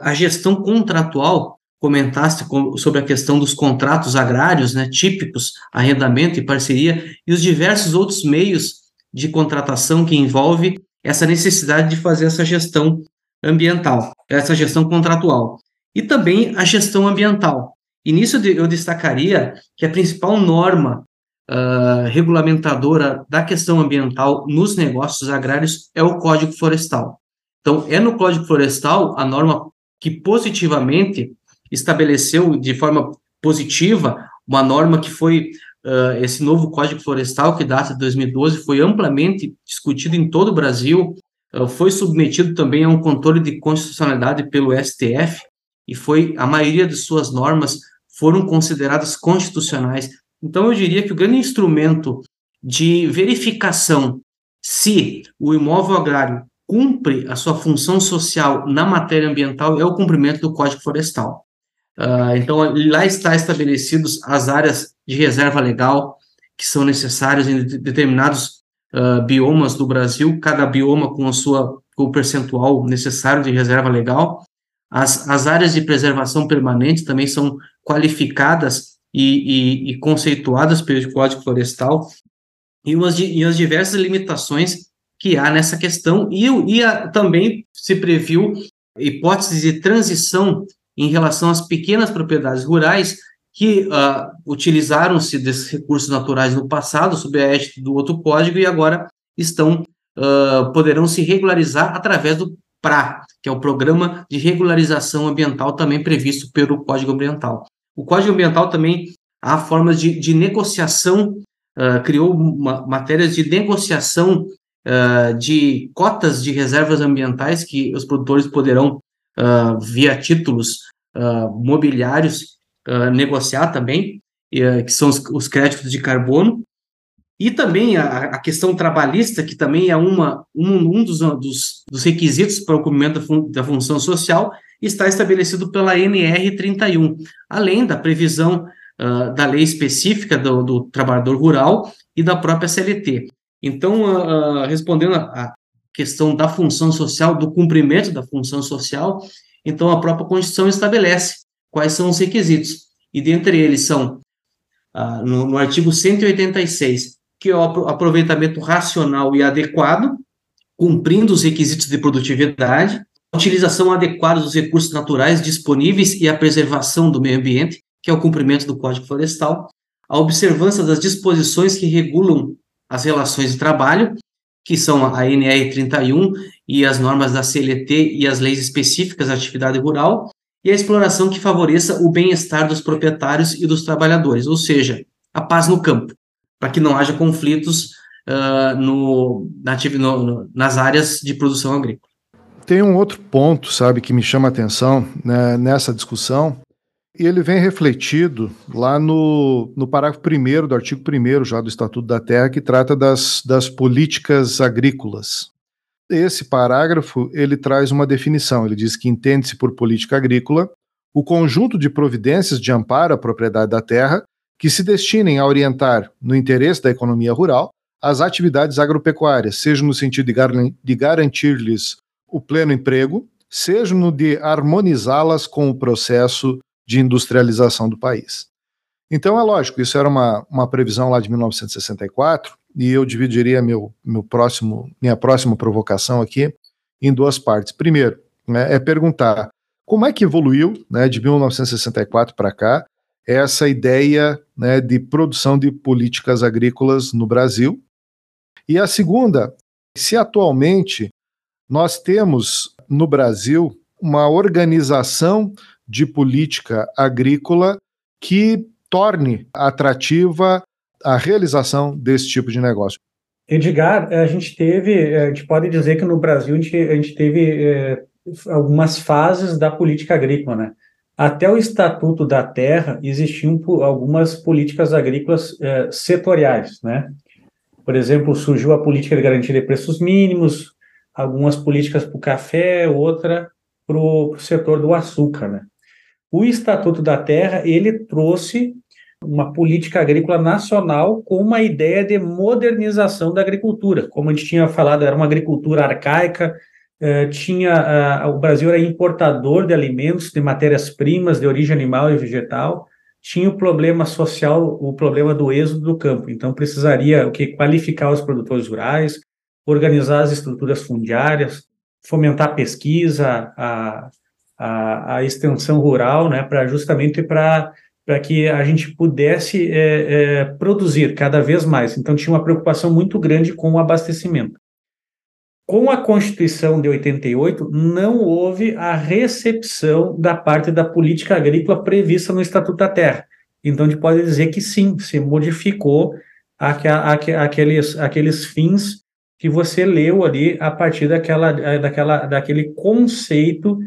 Speaker 2: a gestão contratual, comentaste sobre a questão dos contratos agrários, né, típicos, arrendamento e parceria, e os diversos outros meios de contratação que envolve essa necessidade de fazer essa gestão ambiental, essa gestão contratual. E também a gestão ambiental. E nisso eu destacaria que a principal norma uh, regulamentadora da questão ambiental nos negócios agrários é o Código Florestal. Então, é no Código Florestal a norma que positivamente estabeleceu de forma positiva uma norma que foi uh, esse novo Código Florestal, que data de 2012, foi amplamente discutido em todo o Brasil, uh, foi submetido também a um controle de constitucionalidade pelo STF, e foi a maioria de suas normas foram consideradas constitucionais. Então, eu diria que o grande instrumento de verificação se o imóvel agrário cumpre a sua função social na matéria ambiental é o cumprimento do Código Florestal. Uh, então, lá está estabelecidos as áreas de reserva legal que são necessárias em determinados uh, biomas do Brasil, cada bioma com a sua com o percentual necessário de reserva legal. As, as áreas de preservação permanente também são qualificadas e, e, e conceituadas pelo Código Florestal. E, umas, e as diversas limitações que há nessa questão, e, e a, também se previu hipóteses de transição em relação às pequenas propriedades rurais que uh, utilizaram-se desses recursos naturais no passado, sob a égide do outro código, e agora estão uh, poderão se regularizar através do PRA, que é o Programa de Regularização Ambiental, também previsto pelo Código Ambiental. O Código Ambiental também há formas de, de negociação, uh, criou uma, matérias de negociação de cotas de reservas ambientais que os produtores poderão, uh, via títulos mobiliários, negociar também, que são os, os, créditos de carbono. E também a, a, questão trabalhista, que também é uma, um, um dos, dos, dos requisitos para o cumprimento da, fun, da função social, está estabelecido pela NR 31, além da previsão uh, da lei específica do, do, trabalhador rural e da própria CLT. Então, uh, respondendo à questão da função social, do cumprimento da função social, então a própria Constituição estabelece quais são os requisitos, e dentre eles são, uh, no, no artigo 186, que é o aproveitamento racional e adequado, cumprindo os requisitos de produtividade, a utilização adequada dos recursos naturais disponíveis e a preservação do meio ambiente, que é o cumprimento do Código Florestal, a observância das disposições que regulam as relações de trabalho, que são a NR 31 e as normas da CLT e as leis específicas da atividade rural, e a exploração que favoreça o bem-estar dos proprietários e dos trabalhadores, ou seja, a paz no campo, para que não haja conflitos uh, no, na, no, nas áreas de produção agrícola.
Speaker 1: Tem um outro ponto, sabe, que me chama a atenção né, nessa discussão, e ele vem refletido lá no, no parágrafo 1 do artigo 1 já do Estatuto da Terra, que trata das, das políticas agrícolas. Esse parágrafo ele traz uma definição. Ele diz que entende-se por política agrícola o conjunto de providências de amparo à propriedade da terra que se destinem a orientar, no interesse da economia rural, as atividades agropecuárias, seja no sentido de, gar de garantir-lhes o pleno emprego, seja no de harmonizá-las com o processo de industrialização do país. Então é lógico, isso era uma, uma previsão lá de 1964, e eu dividiria meu, meu próximo, minha próxima provocação aqui em duas partes. Primeiro, né, é perguntar como é que evoluiu né, de 1964 para cá essa ideia né, de produção de políticas agrícolas no Brasil. E a segunda, se atualmente nós temos no Brasil uma organização de política agrícola que torne atrativa a realização desse tipo de negócio.
Speaker 3: Edgar, a gente teve, a gente pode dizer que no Brasil a gente, a gente teve é, algumas fases da política agrícola, né? Até o Estatuto da Terra existiam algumas políticas agrícolas é, setoriais, né? Por exemplo, surgiu a política de garantia de preços mínimos, algumas políticas para o café, outra para o setor do açúcar, né? O Estatuto da Terra, ele trouxe uma política agrícola nacional com uma ideia de modernização da agricultura. Como a gente tinha falado, era uma agricultura arcaica, eh, tinha o Brasil era importador de alimentos, de matérias-primas de origem animal e vegetal, tinha o problema social, o problema do êxodo do campo. Então precisaria o que qualificar os produtores rurais, organizar as estruturas fundiárias, fomentar a pesquisa, a, a, a extensão rural, né, para justamente para para que a gente pudesse é, é, produzir cada vez mais. Então tinha uma preocupação muito grande com o abastecimento. Com a Constituição de 88, não houve a recepção da parte da política agrícola prevista no Estatuto da Terra. Então a gente pode dizer que sim, se modificou aqu aqu aqueles, aqueles fins que você leu ali a partir daquela, daquela, daquele conceito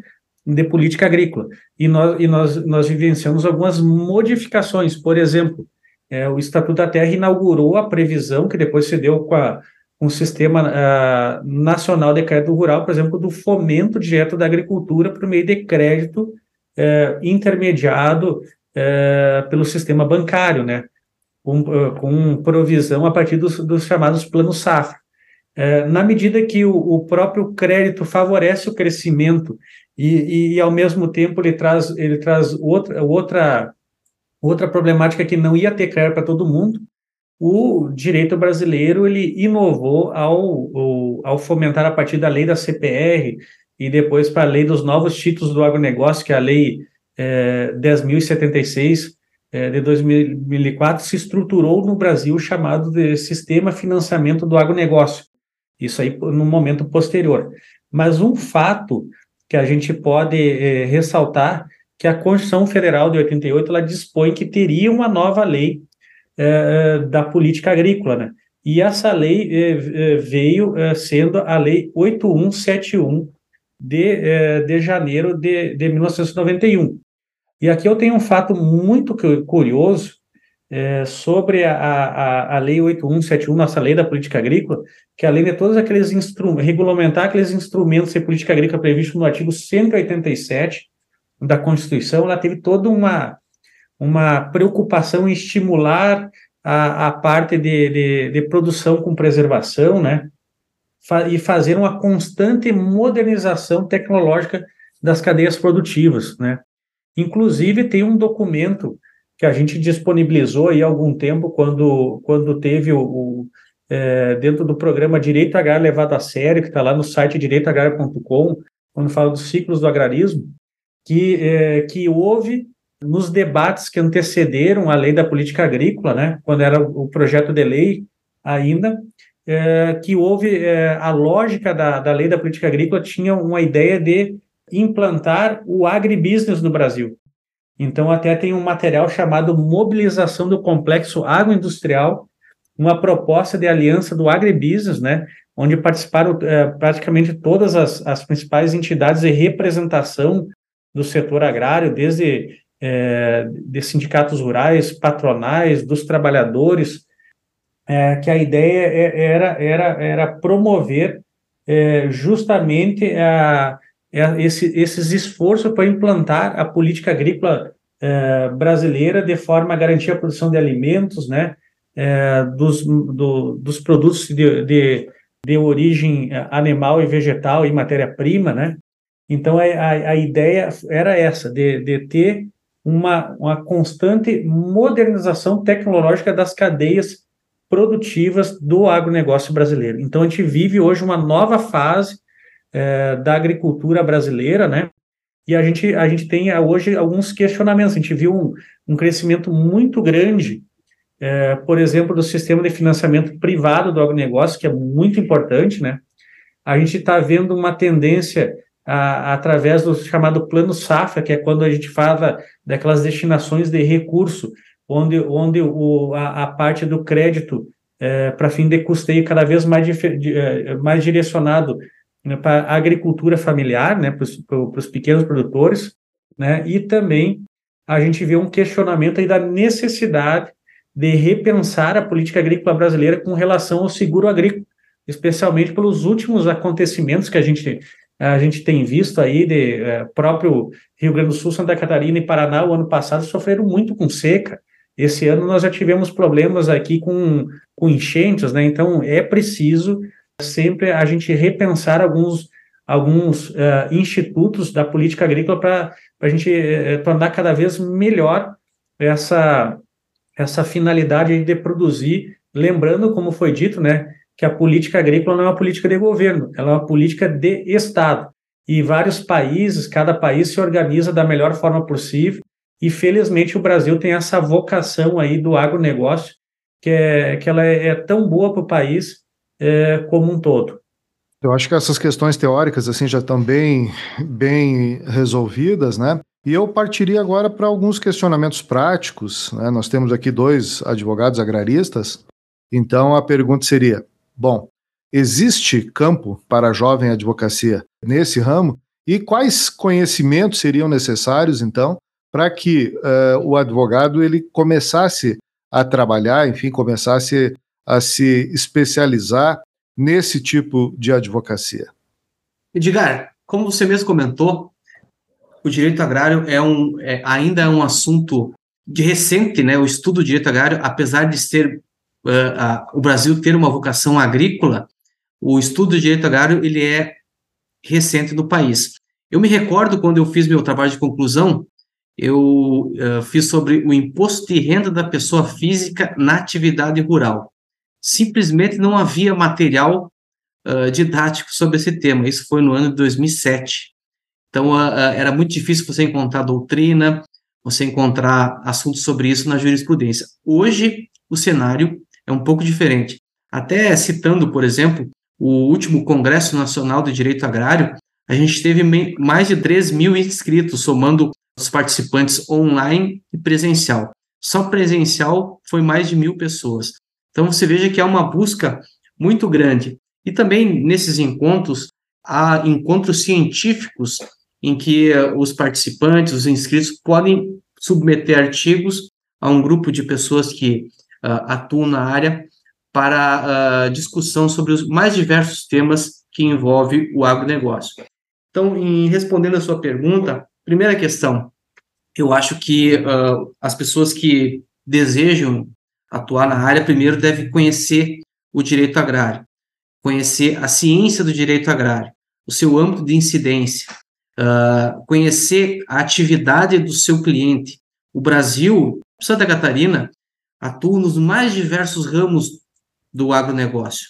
Speaker 3: de política agrícola. E nós, e nós, nós vivenciamos algumas modificações. Por exemplo, é, o Estatuto da Terra inaugurou a previsão, que depois se deu com, a, o Sistema uh, Nacional de Crédito Rural, por exemplo, do fomento direto da agricultura por meio de crédito uh, intermediado uh, pelo sistema bancário, né? com, com provisão a partir dos, dos chamados planos safra. Na medida que o, o próprio crédito favorece o crescimento e, e, ao mesmo tempo ele traz ele traz outra outra Outra problemática é que não ia ter crédito para todo mundo. O direito brasileiro ele inovou ao, ao, fomentar a partir da lei da CPR e depois para a lei dos novos títulos do agronegócio, que é a lei é, 10.076 é, de 2004, se estruturou no Brasil chamado de Sistema Financiamento do Agronegócio. Isso aí no momento posterior. Mas um fato que a gente pode é, ressaltar que a Constituição Federal de 88 ela dispõe que teria uma nova lei é, da política agrícola, né? E essa lei é, veio sendo a Lei 8171 de, de janeiro de, de 1991. E aqui eu tenho um fato muito curioso é, sobre a, a, a Lei 8171, nossa lei da política agrícola, que além de todos aqueles instrumentos, regulamentar aqueles instrumentos de política agrícola previstos no artigo 187 da Constituição, ela teve toda uma, uma preocupação em estimular a, a parte de, de, de produção com preservação, né? e fazer uma constante modernização tecnológica das cadeias produtivas, né? Inclusive tem um documento que a gente disponibilizou aí há algum tempo, quando, quando teve o, o é, dentro do programa Direito Agrário Levado a Sério, que está lá no site direitoagrário.com, quando fala dos ciclos do agrarismo, que, é, que houve nos debates que antecederam a lei da política agrícola, né, quando era o projeto de lei ainda, é, que houve é, a lógica da, da lei da política agrícola tinha uma ideia de implantar o agribusiness no Brasil. Então, até tem um material chamado Mobilização do Complexo Agroindustrial, uma proposta de aliança do agribusiness, né, onde participaram é, praticamente todas as, as principais entidades de representação do setor agrário, desde é, de sindicatos rurais, patronais, dos trabalhadores, é, que a ideia é, era, era, era promover justamente a, esse, esses esforços para implantar a política agrícola é, brasileira de forma a garantir a produção de alimentos, né, é, dos, do, dos produtos de, de, de, origem animal e vegetal e matéria-prima, né? Então a, a, a, ideia era essa, de, de ter uma, uma constante modernização tecnológica das cadeias produtivas do agronegócio brasileiro. Então a gente vive hoje uma nova fase é, da agricultura brasileira, né? E a gente, a gente tem hoje alguns questionamentos. A gente viu um, um crescimento muito grande, é, por exemplo, do sistema de financiamento privado do agronegócio, que é muito importante, né? A gente está vendo uma tendência a, através do chamado plano safra, que é quando a gente fala daquelas destinações de recurso, onde, onde o, a, a parte do crédito é, para fim de custeio cada vez mais, é, mais direcionado né, para a agricultura familiar, né, para os pequenos produtores, né, e também a gente vê um questionamento aí da necessidade de repensar a política agrícola brasileira com relação ao seguro agrícola, especialmente pelos últimos acontecimentos que a gente a gente tem visto aí de é, próprio Rio Grande do Sul, Santa Catarina e Paraná, o ano passado sofreram muito com seca. Esse ano nós já tivemos problemas aqui com, com enchentes, né? Então é preciso sempre a gente repensar alguns, alguns uh, institutos da política agrícola para a gente uh, tornar cada vez melhor essa, essa finalidade de produzir, lembrando, como foi dito, né, que a política agrícola não é uma política de governo, ela é uma política de Estado. E vários países, cada país se organiza da melhor forma possível, e felizmente o Brasil tem essa vocação aí do agronegócio, que, é, que ela é, é tão boa para o país é, como um todo.
Speaker 1: Eu acho que essas questões teóricas assim já estão bem, bem resolvidas, né? E eu partiria agora para alguns questionamentos práticos. Né? Nós temos aqui dois advogados agraristas, então a pergunta seria: bom, existe campo para a jovem advocacia nesse ramo? E quais conhecimentos seriam necessários, então, para que uh, o advogado ele começasse a trabalhar, enfim, começasse a se especializar nesse tipo de advocacia?
Speaker 2: Edgar, como você mesmo comentou, o direito agrário é um, é, ainda é um assunto de recente, né? O estudo do direito agrário, apesar de ser uh, uh, o Brasil ter uma vocação agrícola, o estudo do direito agrário ele é recente no país. Eu me recordo quando eu fiz meu trabalho de conclusão eu uh, fiz sobre o imposto de renda da pessoa física na atividade rural. Simplesmente não havia material uh, didático sobre esse tema. Isso foi no ano de 2007. Então, uh, era muito difícil você encontrar doutrina, você encontrar assuntos sobre isso na jurisprudência. Hoje, o cenário é um pouco diferente. Até citando, por exemplo, o último Congresso Nacional de Direito Agrário, a gente teve mais de 3 mil inscritos, somando os participantes online e presencial. Só presencial foi mais de mil pessoas. Então você veja que é uma busca muito grande. E também nesses encontros, há encontros científicos em que uh, os participantes, os inscritos, podem submeter artigos a um grupo de pessoas que uh, atuam na área para uh, discussão sobre os mais diversos temas que envolvem o agronegócio. Então, em respondendo a sua pergunta, primeira questão, eu acho que uh, as pessoas que desejam atuar na área, primeiro devem conhecer o direito agrário, conhecer a ciência do direito agrário, o seu âmbito de incidência, uh, conhecer a atividade do seu cliente. O Brasil, Santa Catarina, atua nos mais diversos ramos do agronegócio.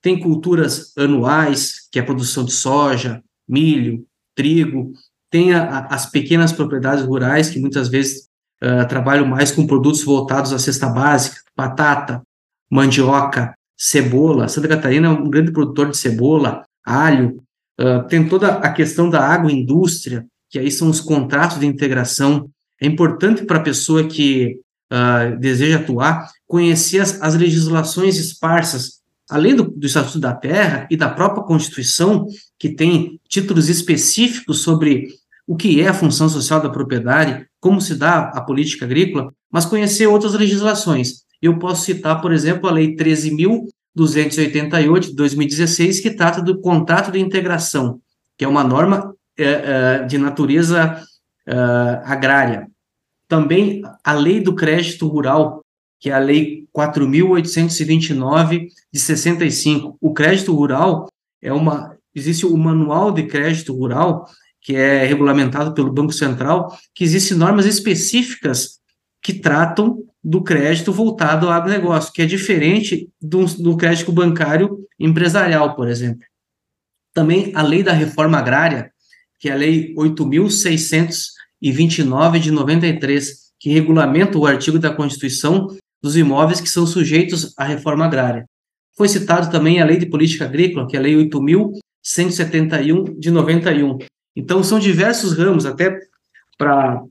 Speaker 2: Tem culturas anuais, que é a produção de soja, milho, trigo, tem a, as pequenas propriedades rurais, que muitas vezes uh, trabalham mais com produtos voltados à cesta básica, batata, mandioca, cebola. Santa Catarina é um grande produtor de cebola, alho. Uh, tem toda a questão da agroindústria, que aí são os contratos de integração. É importante para a pessoa que uh, deseja atuar conhecer as, as legislações esparsas além do, do Estatuto da Terra e da própria Constituição, que tem títulos específicos sobre o que é a função social da propriedade, como se dá a política agrícola, mas conhecer outras legislações. Eu posso citar, por exemplo, a Lei 13.288 de 2016, que trata do contrato de integração, que é uma norma é, é, de natureza é, agrária. Também a Lei do Crédito Rural, que é a Lei 4.829 de 65. O crédito rural é uma. Existe o Manual de Crédito Rural, que é regulamentado pelo Banco Central, que existem normas específicas que tratam do crédito voltado ao agronegócio, que é diferente do, do crédito bancário empresarial, por exemplo. Também a Lei da Reforma Agrária, que é a Lei 8.629 de 93, que regulamenta o artigo da Constituição dos imóveis que são sujeitos à reforma agrária. Foi citado também a Lei de Política Agrícola, que é a Lei 8.171 de 91. Então, são diversos ramos, até para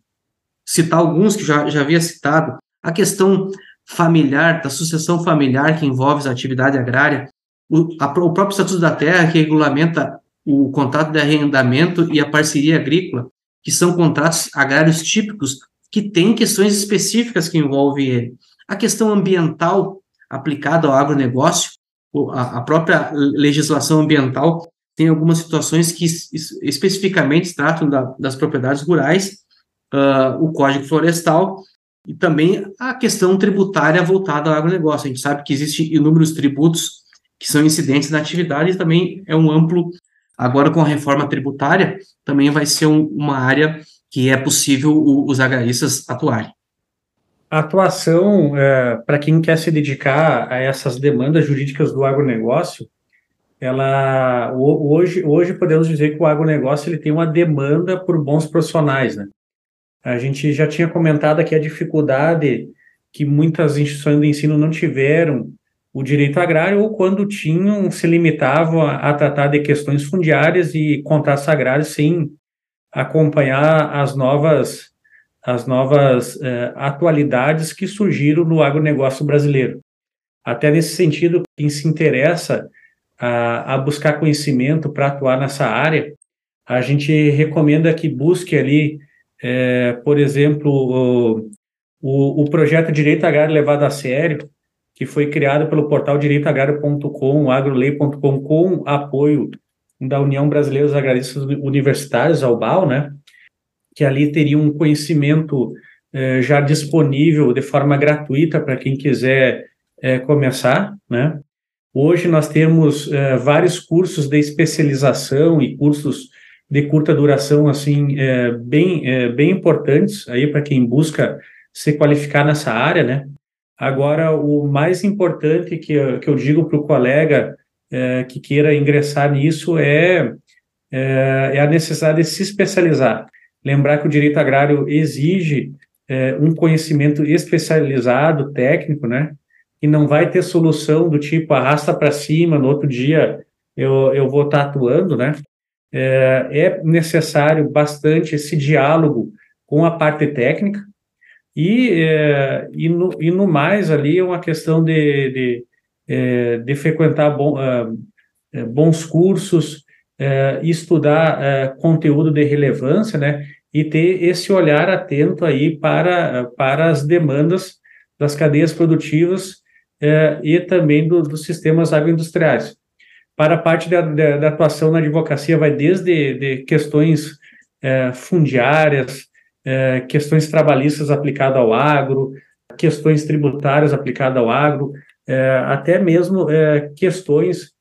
Speaker 2: citar alguns que já, já havia citado, a questão familiar, da sucessão familiar que envolve a atividade agrária, o, a, o próprio Estatuto da Terra, que regulamenta o contrato de arrendamento e a parceria agrícola, que são contratos agrários típicos que têm questões específicas que envolvem ele. A questão ambiental aplicada ao agronegócio, a, própria legislação ambiental tem algumas situações que especificamente tratam da, das propriedades rurais, uh, o Código Florestal e também a questão tributária voltada ao agronegócio. A gente sabe que existem inúmeros tributos que são incidentes na atividade e também é um amplo, agora com a reforma tributária, também vai ser um, uma área que é possível o, os agraristas atuarem.
Speaker 3: A atuação, é, para quem quer se dedicar a essas demandas jurídicas do agronegócio, ela hoje, hoje podemos dizer que o agronegócio ele tem uma demanda por bons profissionais, né? A gente já tinha comentado aqui a dificuldade que muitas instituições de ensino não tiveram o direito agrário ou quando tinham se limitavam a, a tratar de questões fundiárias e contratos agrários sem acompanhar as novas as novas eh, atualidades que surgiram no agronegócio brasileiro. Até nesse sentido, quem se interessa a, a buscar conhecimento para atuar nessa área, a gente recomenda que busque ali, eh, por exemplo, o, o, o, projeto Direito Agrário Levado a Sério, que foi criado pelo portal direitoagrário.com, agrolei.com, com apoio da União Brasileira dos Agraristas Universitários, a UBAL, né? que ali teria um conhecimento eh, já disponível de forma gratuita para quem quiser eh, começar, né? Hoje nós temos eh, vários cursos de especialização e cursos de curta duração assim é, bem é, bem importantes aí para quem busca se qualificar nessa área, né? Agora o mais importante que eu, que eu digo para o colega que queira ingressar nisso é, é, a necessidade de se especializar. Lembrar que o direito agrário exige um conhecimento especializado, técnico, né? E não vai ter solução do tipo arrasta para cima, no outro dia eu, eu vou estar tá atuando, né? É, é necessário bastante esse diálogo com a parte técnica e, é, e, no, e no mais ali é uma questão de, de, é, de frequentar bom, é, bons cursos, é, estudar é, conteúdo de relevância, né? E ter esse olhar atento aí para, para as demandas das cadeias produtivas e também do, dos sistemas agroindustriais para a parte da, da, da, atuação na advocacia vai desde de questões é, fundiárias, é, questões trabalhistas aplicadas ao agro, questões tributárias aplicadas ao agro, até mesmo questões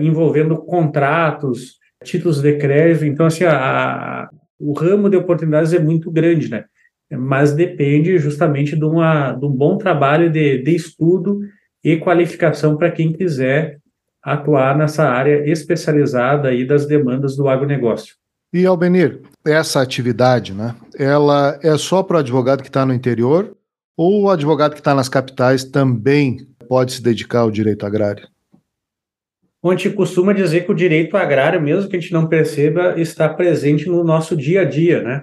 Speaker 3: envolvendo contratos, títulos de crédito. Então, assim, a, a, o ramo de oportunidades é muito grande, né? Mas depende justamente de, uma, de um bom trabalho de, de estudo e qualificação para quem quiser atuar nessa área especializada aí das demandas do agronegócio.
Speaker 1: E, Albenir, essa atividade, né, ela é só para o advogado que está no interior ou o advogado que está nas capitais também pode se dedicar ao direito agrário?
Speaker 3: a gente costuma dizer que o direito agrário, mesmo que a gente não perceba, está presente no nosso dia a dia, né?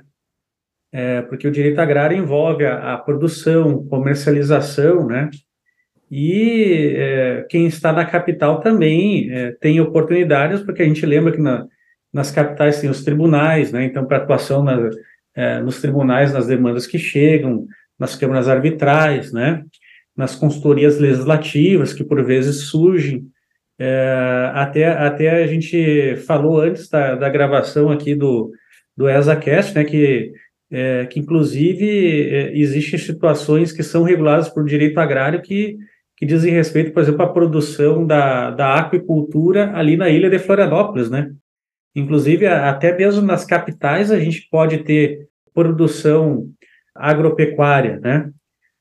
Speaker 3: É, porque o direito agrário envolve a, a produção, comercialização, né? E é, quem está na capital também é, tem oportunidades, porque a gente lembra que na, nas capitais tem os tribunais, né? Então, para atuação na, é, nos tribunais, nas demandas que chegam, nas câmaras arbitrais, né? Nas consultorias legislativas, que por vezes surgem. É, até, até a gente falou antes da, da gravação aqui do, do ESACast, né? Que é, que inclusive é, existem situações que são reguladas por direito agrário que que dizem respeito, por exemplo, à produção da, da aquicultura ali na ilha de Florianópolis, né? Inclusive, até mesmo nas capitais a gente pode ter produção agropecuária, né?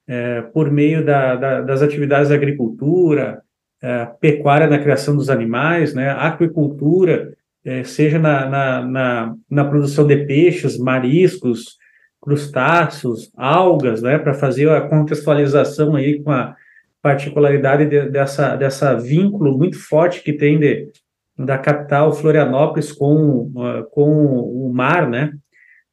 Speaker 3: É, por meio da, da, das atividades da agricultura, é, pecuária na criação dos animais, né? Aquicultura, é, seja na, na, na, na, produção de peixes, mariscos, crustáceos, algas, né? Para fazer a contextualização aí com a particularidade de, dessa, dessa vínculo muito forte que tem de, da capital Florianópolis com, uh, com o mar, né?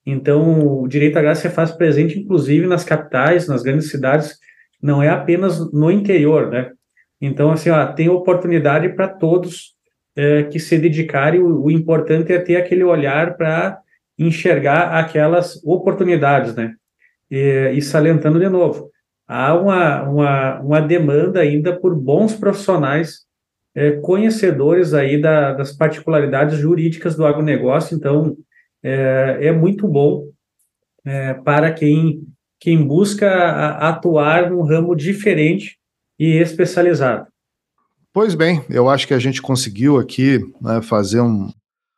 Speaker 3: Então, o direito agrário se faz presente, inclusive, nas capitais, nas grandes cidades, não é apenas no interior, né? Então, assim, ó, tem oportunidade para todos é, que se dedicarem, o, o, importante é ter aquele olhar para enxergar aquelas oportunidades, né? E, e salientando de novo, há uma, uma, uma demanda ainda por bons profissionais é, conhecedores aí da, das particularidades jurídicas do agronegócio, então é, é muito bom é, para quem, quem busca atuar num ramo diferente e especializado.
Speaker 1: Pois bem, eu acho que a gente conseguiu aqui né, fazer um,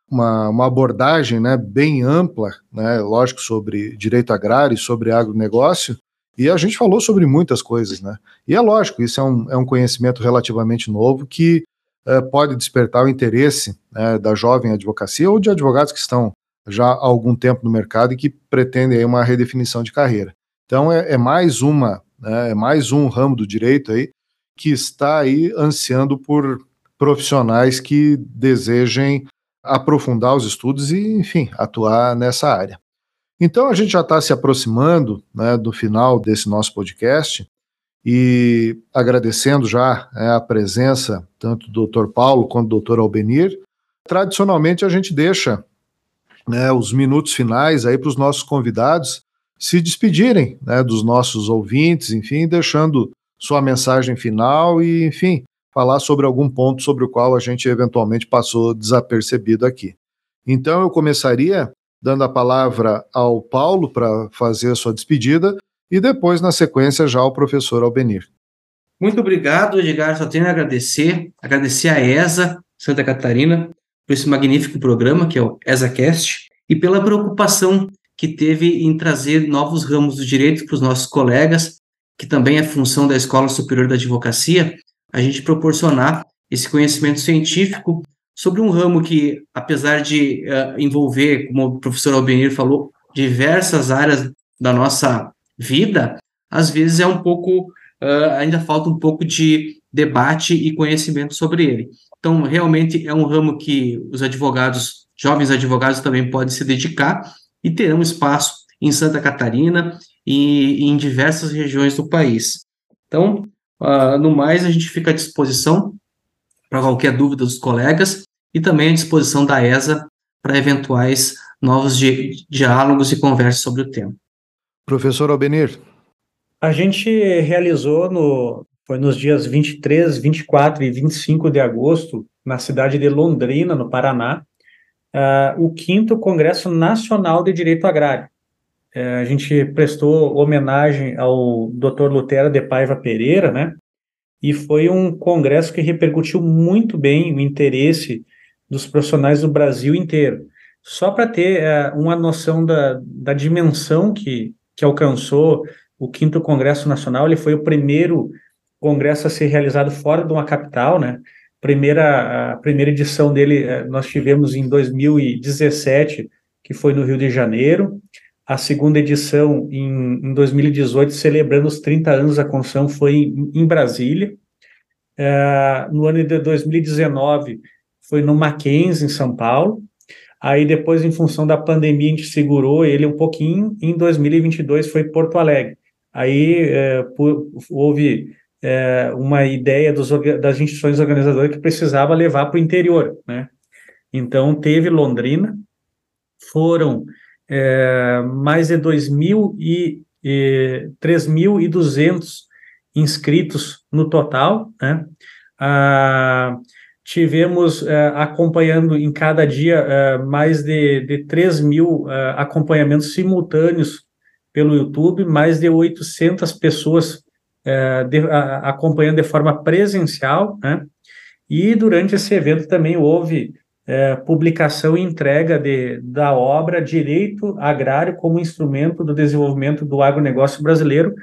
Speaker 1: uma, uma, abordagem né, bem ampla, né, lógico, sobre direito agrário e sobre agronegócio, e a gente falou sobre muitas coisas, né? E é lógico, isso é um, é um conhecimento relativamente novo que é, pode despertar o interesse né, da jovem advocacia ou de advogados que estão já há algum tempo no mercado e que pretendem aí uma redefinição de carreira. Então é, é mais uma, né, é mais um ramo do direito aí que está aí ansiando por profissionais que desejem aprofundar os estudos e, enfim, atuar nessa área. Então a gente já está se aproximando né, do final desse nosso podcast e agradecendo já né, a presença tanto do Dr. Paulo quanto do Dr. Albenir. Tradicionalmente a gente deixa né, os minutos finais aí para os nossos convidados se despedirem né, dos nossos ouvintes, enfim, deixando sua mensagem final e, enfim, falar sobre algum ponto sobre o qual a gente eventualmente passou desapercebido aqui. Então eu começaria dando a palavra ao Paulo para fazer a sua despedida e depois, na sequência, já ao professor Albenir.
Speaker 2: Muito obrigado, Edgar. Só tenho a agradecer, agradecer a ESA Santa Catarina por esse magnífico programa que é o ESACast e pela preocupação que teve em trazer novos ramos do direito para os nossos colegas, que também é função da Escola Superior da Advocacia, a gente proporcionar esse conhecimento científico sobre um ramo que, apesar de uh, envolver, como o professor Albenir falou, diversas áreas da nossa vida, às vezes é um pouco, uh, ainda falta um pouco de debate e conhecimento sobre ele. Então, realmente é um ramo que os advogados, jovens advogados também podem se dedicar e terão espaço em Santa Catarina e, e em diversas regiões do país. Então, uh, no mais, a gente fica à disposição para qualquer dúvida dos colegas e também à disposição da ESA para eventuais novos di diálogos e conversas sobre o tema.
Speaker 1: Professor Albenir.
Speaker 3: A gente realizou no, foi nos dias 23, 24 e 25 de agosto, na cidade de Londrina, no Paraná, uh, o quinto Congresso Nacional de Direito Agrário. Uh, a gente prestou homenagem ao Dr. Lutero de Paiva Pereira, né? E foi um congresso que repercutiu muito bem o interesse dos profissionais do Brasil inteiro. Só para ter uh, uma noção da, da dimensão que, que alcançou o quinto Congresso Nacional, ele foi o primeiro congresso a ser realizado fora de uma capital, né? Primeira, a primeira edição dele eh, nós tivemos em 2017, que foi no Rio de Janeiro. A segunda edição, em, em 2018, celebrando os 30 anos da Constituição, foi em, em Brasília. Uh, no ano de 2019, foi no Mackenzie, em São Paulo. Aí depois, em função da pandemia, a gente segurou ele um pouquinho. Em 2022 foi Porto Alegre. Aí é, houve é, uma ideia dos, das instituições organizadoras que precisava levar para o interior, né? Então teve Londrina, foram é, mais de 2.000 e, e 3.200 inscritos no total, né? Ah, tivemos uh, acompanhando em cada dia uh, mais de, de 3 mil uh, acompanhamentos simultâneos pelo YouTube, mais de 800 pessoas de, acompanhando de forma presencial, né? E durante esse evento também houve publicação e entrega de, da obra Direito Agrário como Instrumento do Desenvolvimento do Agronegócio Brasileiro,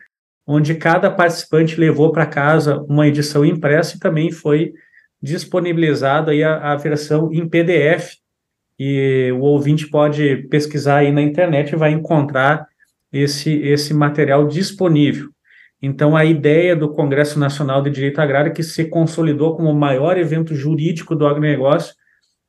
Speaker 3: onde cada participante levou para casa uma edição impressa e também foi disponibilizado aí a, a, versão em PDF e o ouvinte pode pesquisar aí na internet e vai encontrar esse, esse material disponível. Então, a ideia do Congresso Nacional de Direito Agrário, que se consolidou como o maior evento jurídico do agronegócio,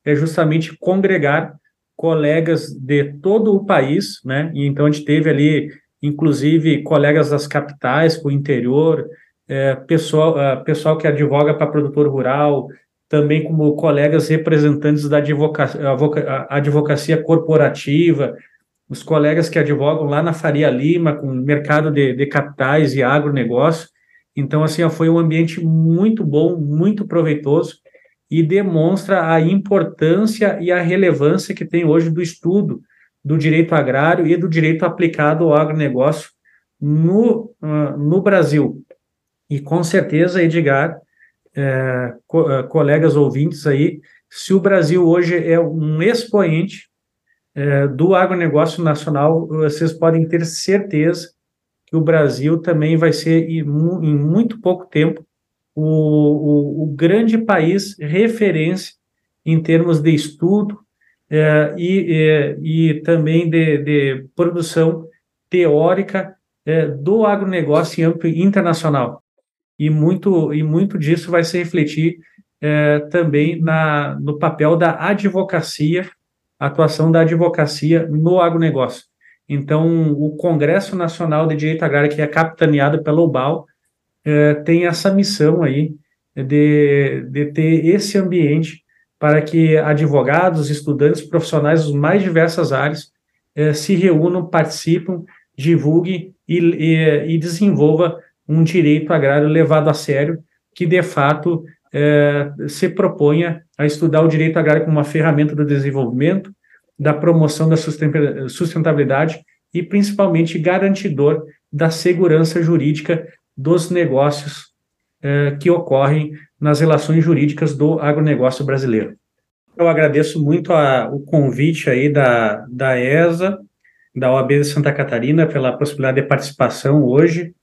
Speaker 3: é justamente congregar colegas de todo o país, né? E então a gente teve ali, inclusive, colegas das capitais, com o interior, é, pessoal, é, pessoal que advoga para produtor rural, também como colegas representantes da advocacia, advocacia corporativa, os colegas que advogam lá na Faria Lima, com mercado de, de capitais e agronegócio. Então, assim, foi um ambiente muito bom, muito proveitoso e demonstra a importância e a relevância que tem hoje do estudo do direito agrário e do direito aplicado ao agronegócio no, uh, no Brasil. E com certeza, Edgar, é, co é, colegas ouvintes aí, se o Brasil hoje é um expoente é, do agronegócio nacional, vocês podem ter certeza que o Brasil também vai ser, em, em muito pouco tempo, o, o, o, grande país referência em termos de estudo é, e, é, e também de, de produção teórica é, do agronegócio em âmbito internacional e muito, e muito disso vai se refletir também na, no papel da advocacia, atuação da advocacia no agronegócio. Então, o Congresso Nacional de Direito Agrário, que é capitaneado pela UBAL, é, tem essa missão aí de, de ter esse ambiente para que advogados, estudantes, profissionais dos mais diversas áreas é, se reúnam, participem, divulguem e, e, e desenvolva um direito agrário levado a sério, que de fato é, se proponha a estudar o direito agrário como uma ferramenta do desenvolvimento, da promoção da sustentabilidade e principalmente garantidor da segurança jurídica dos negócios é, que ocorrem nas relações jurídicas do agronegócio brasileiro. eu agradeço muito a, o convite aí da, da ESA, da OAB de Santa Catarina, pela possibilidade de participação hoje,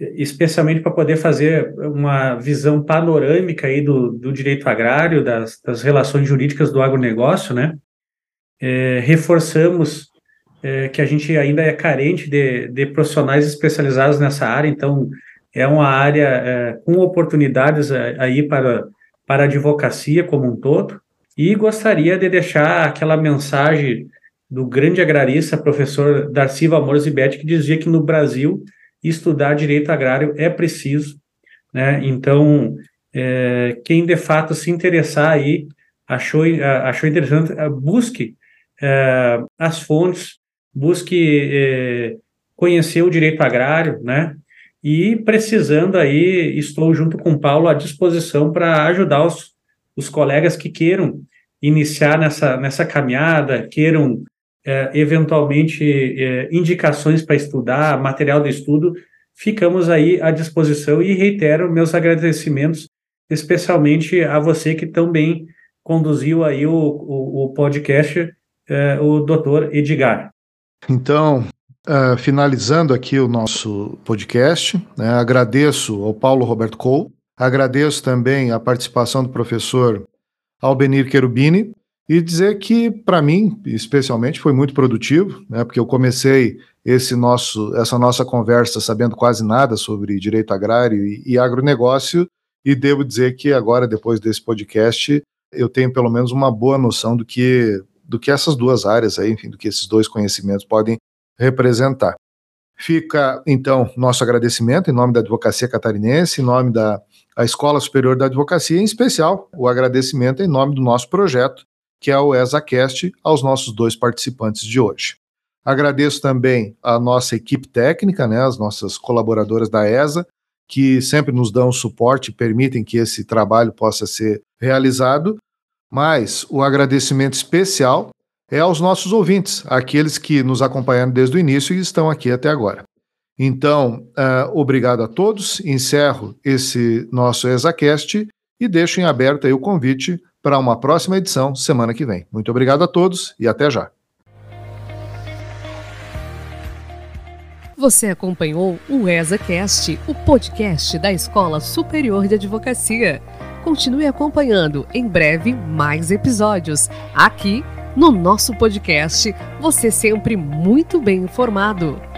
Speaker 3: especialmente para poder fazer uma visão panorâmica aí do, do direito agrário, das, das relações jurídicas do agronegócio, né? É, reforçamos é, que a gente ainda é carente de, de profissionais especializados nessa área, então é uma área é, com oportunidades é, aí para, para a advocacia como um todo, e gostaria de deixar aquela mensagem do grande agrarista, professor Darcy Valmor que dizia que no Brasil estudar direito agrário é preciso, né? Então, é, quem de fato se interessar aí, achou, achou interessante, busque é, as fontes, busque é, conhecer o direito agrário, né? E precisando aí, estou junto com o Paulo à disposição para ajudar os, os colegas que queiram iniciar nessa, nessa caminhada, queiram é, eventualmente é, indicações para estudar, material de estudo, ficamos aí à disposição e reitero meus agradecimentos, especialmente a você que também conduziu aí o, o, o podcast, é, o doutor Edgar.
Speaker 1: Então, Uh, finalizando aqui o nosso podcast, né, agradeço ao Paulo Roberto Cole, agradeço também a participação do professor Albenir Cherubini e dizer que, para mim, especialmente, foi muito produtivo, né, porque eu comecei esse nosso, essa nossa conversa sabendo quase nada sobre direito agrário e, e agronegócio, e devo dizer que agora, depois desse podcast, eu tenho pelo menos uma boa noção do que, do que essas duas áreas aí, enfim, do que esses dois conhecimentos podem representar. Fica, então, nosso agradecimento em nome da Advocacia Catarinense, em nome da Escola Superior da Advocacia, em especial o agradecimento em nome do nosso projeto, que é o ESACast, aos nossos dois participantes de hoje. Agradeço também a nossa equipe técnica, né, as nossas colaboradoras da ESA, que sempre nos dão suporte e permitem que esse trabalho possa ser realizado. Mas o agradecimento especial é aos nossos ouvintes, aqueles que nos acompanharam desde o início e estão aqui até agora. Então, uh, obrigado a todos, encerro esse nosso ExaCast e deixo em aberto o convite para uma próxima edição semana que vem. Muito obrigado a todos e até já.
Speaker 4: Você acompanhou o ESACast, o podcast da Escola Superior de Advocacia. Continue acompanhando em breve mais episódios aqui no nosso podcast, você sempre muito bem informado.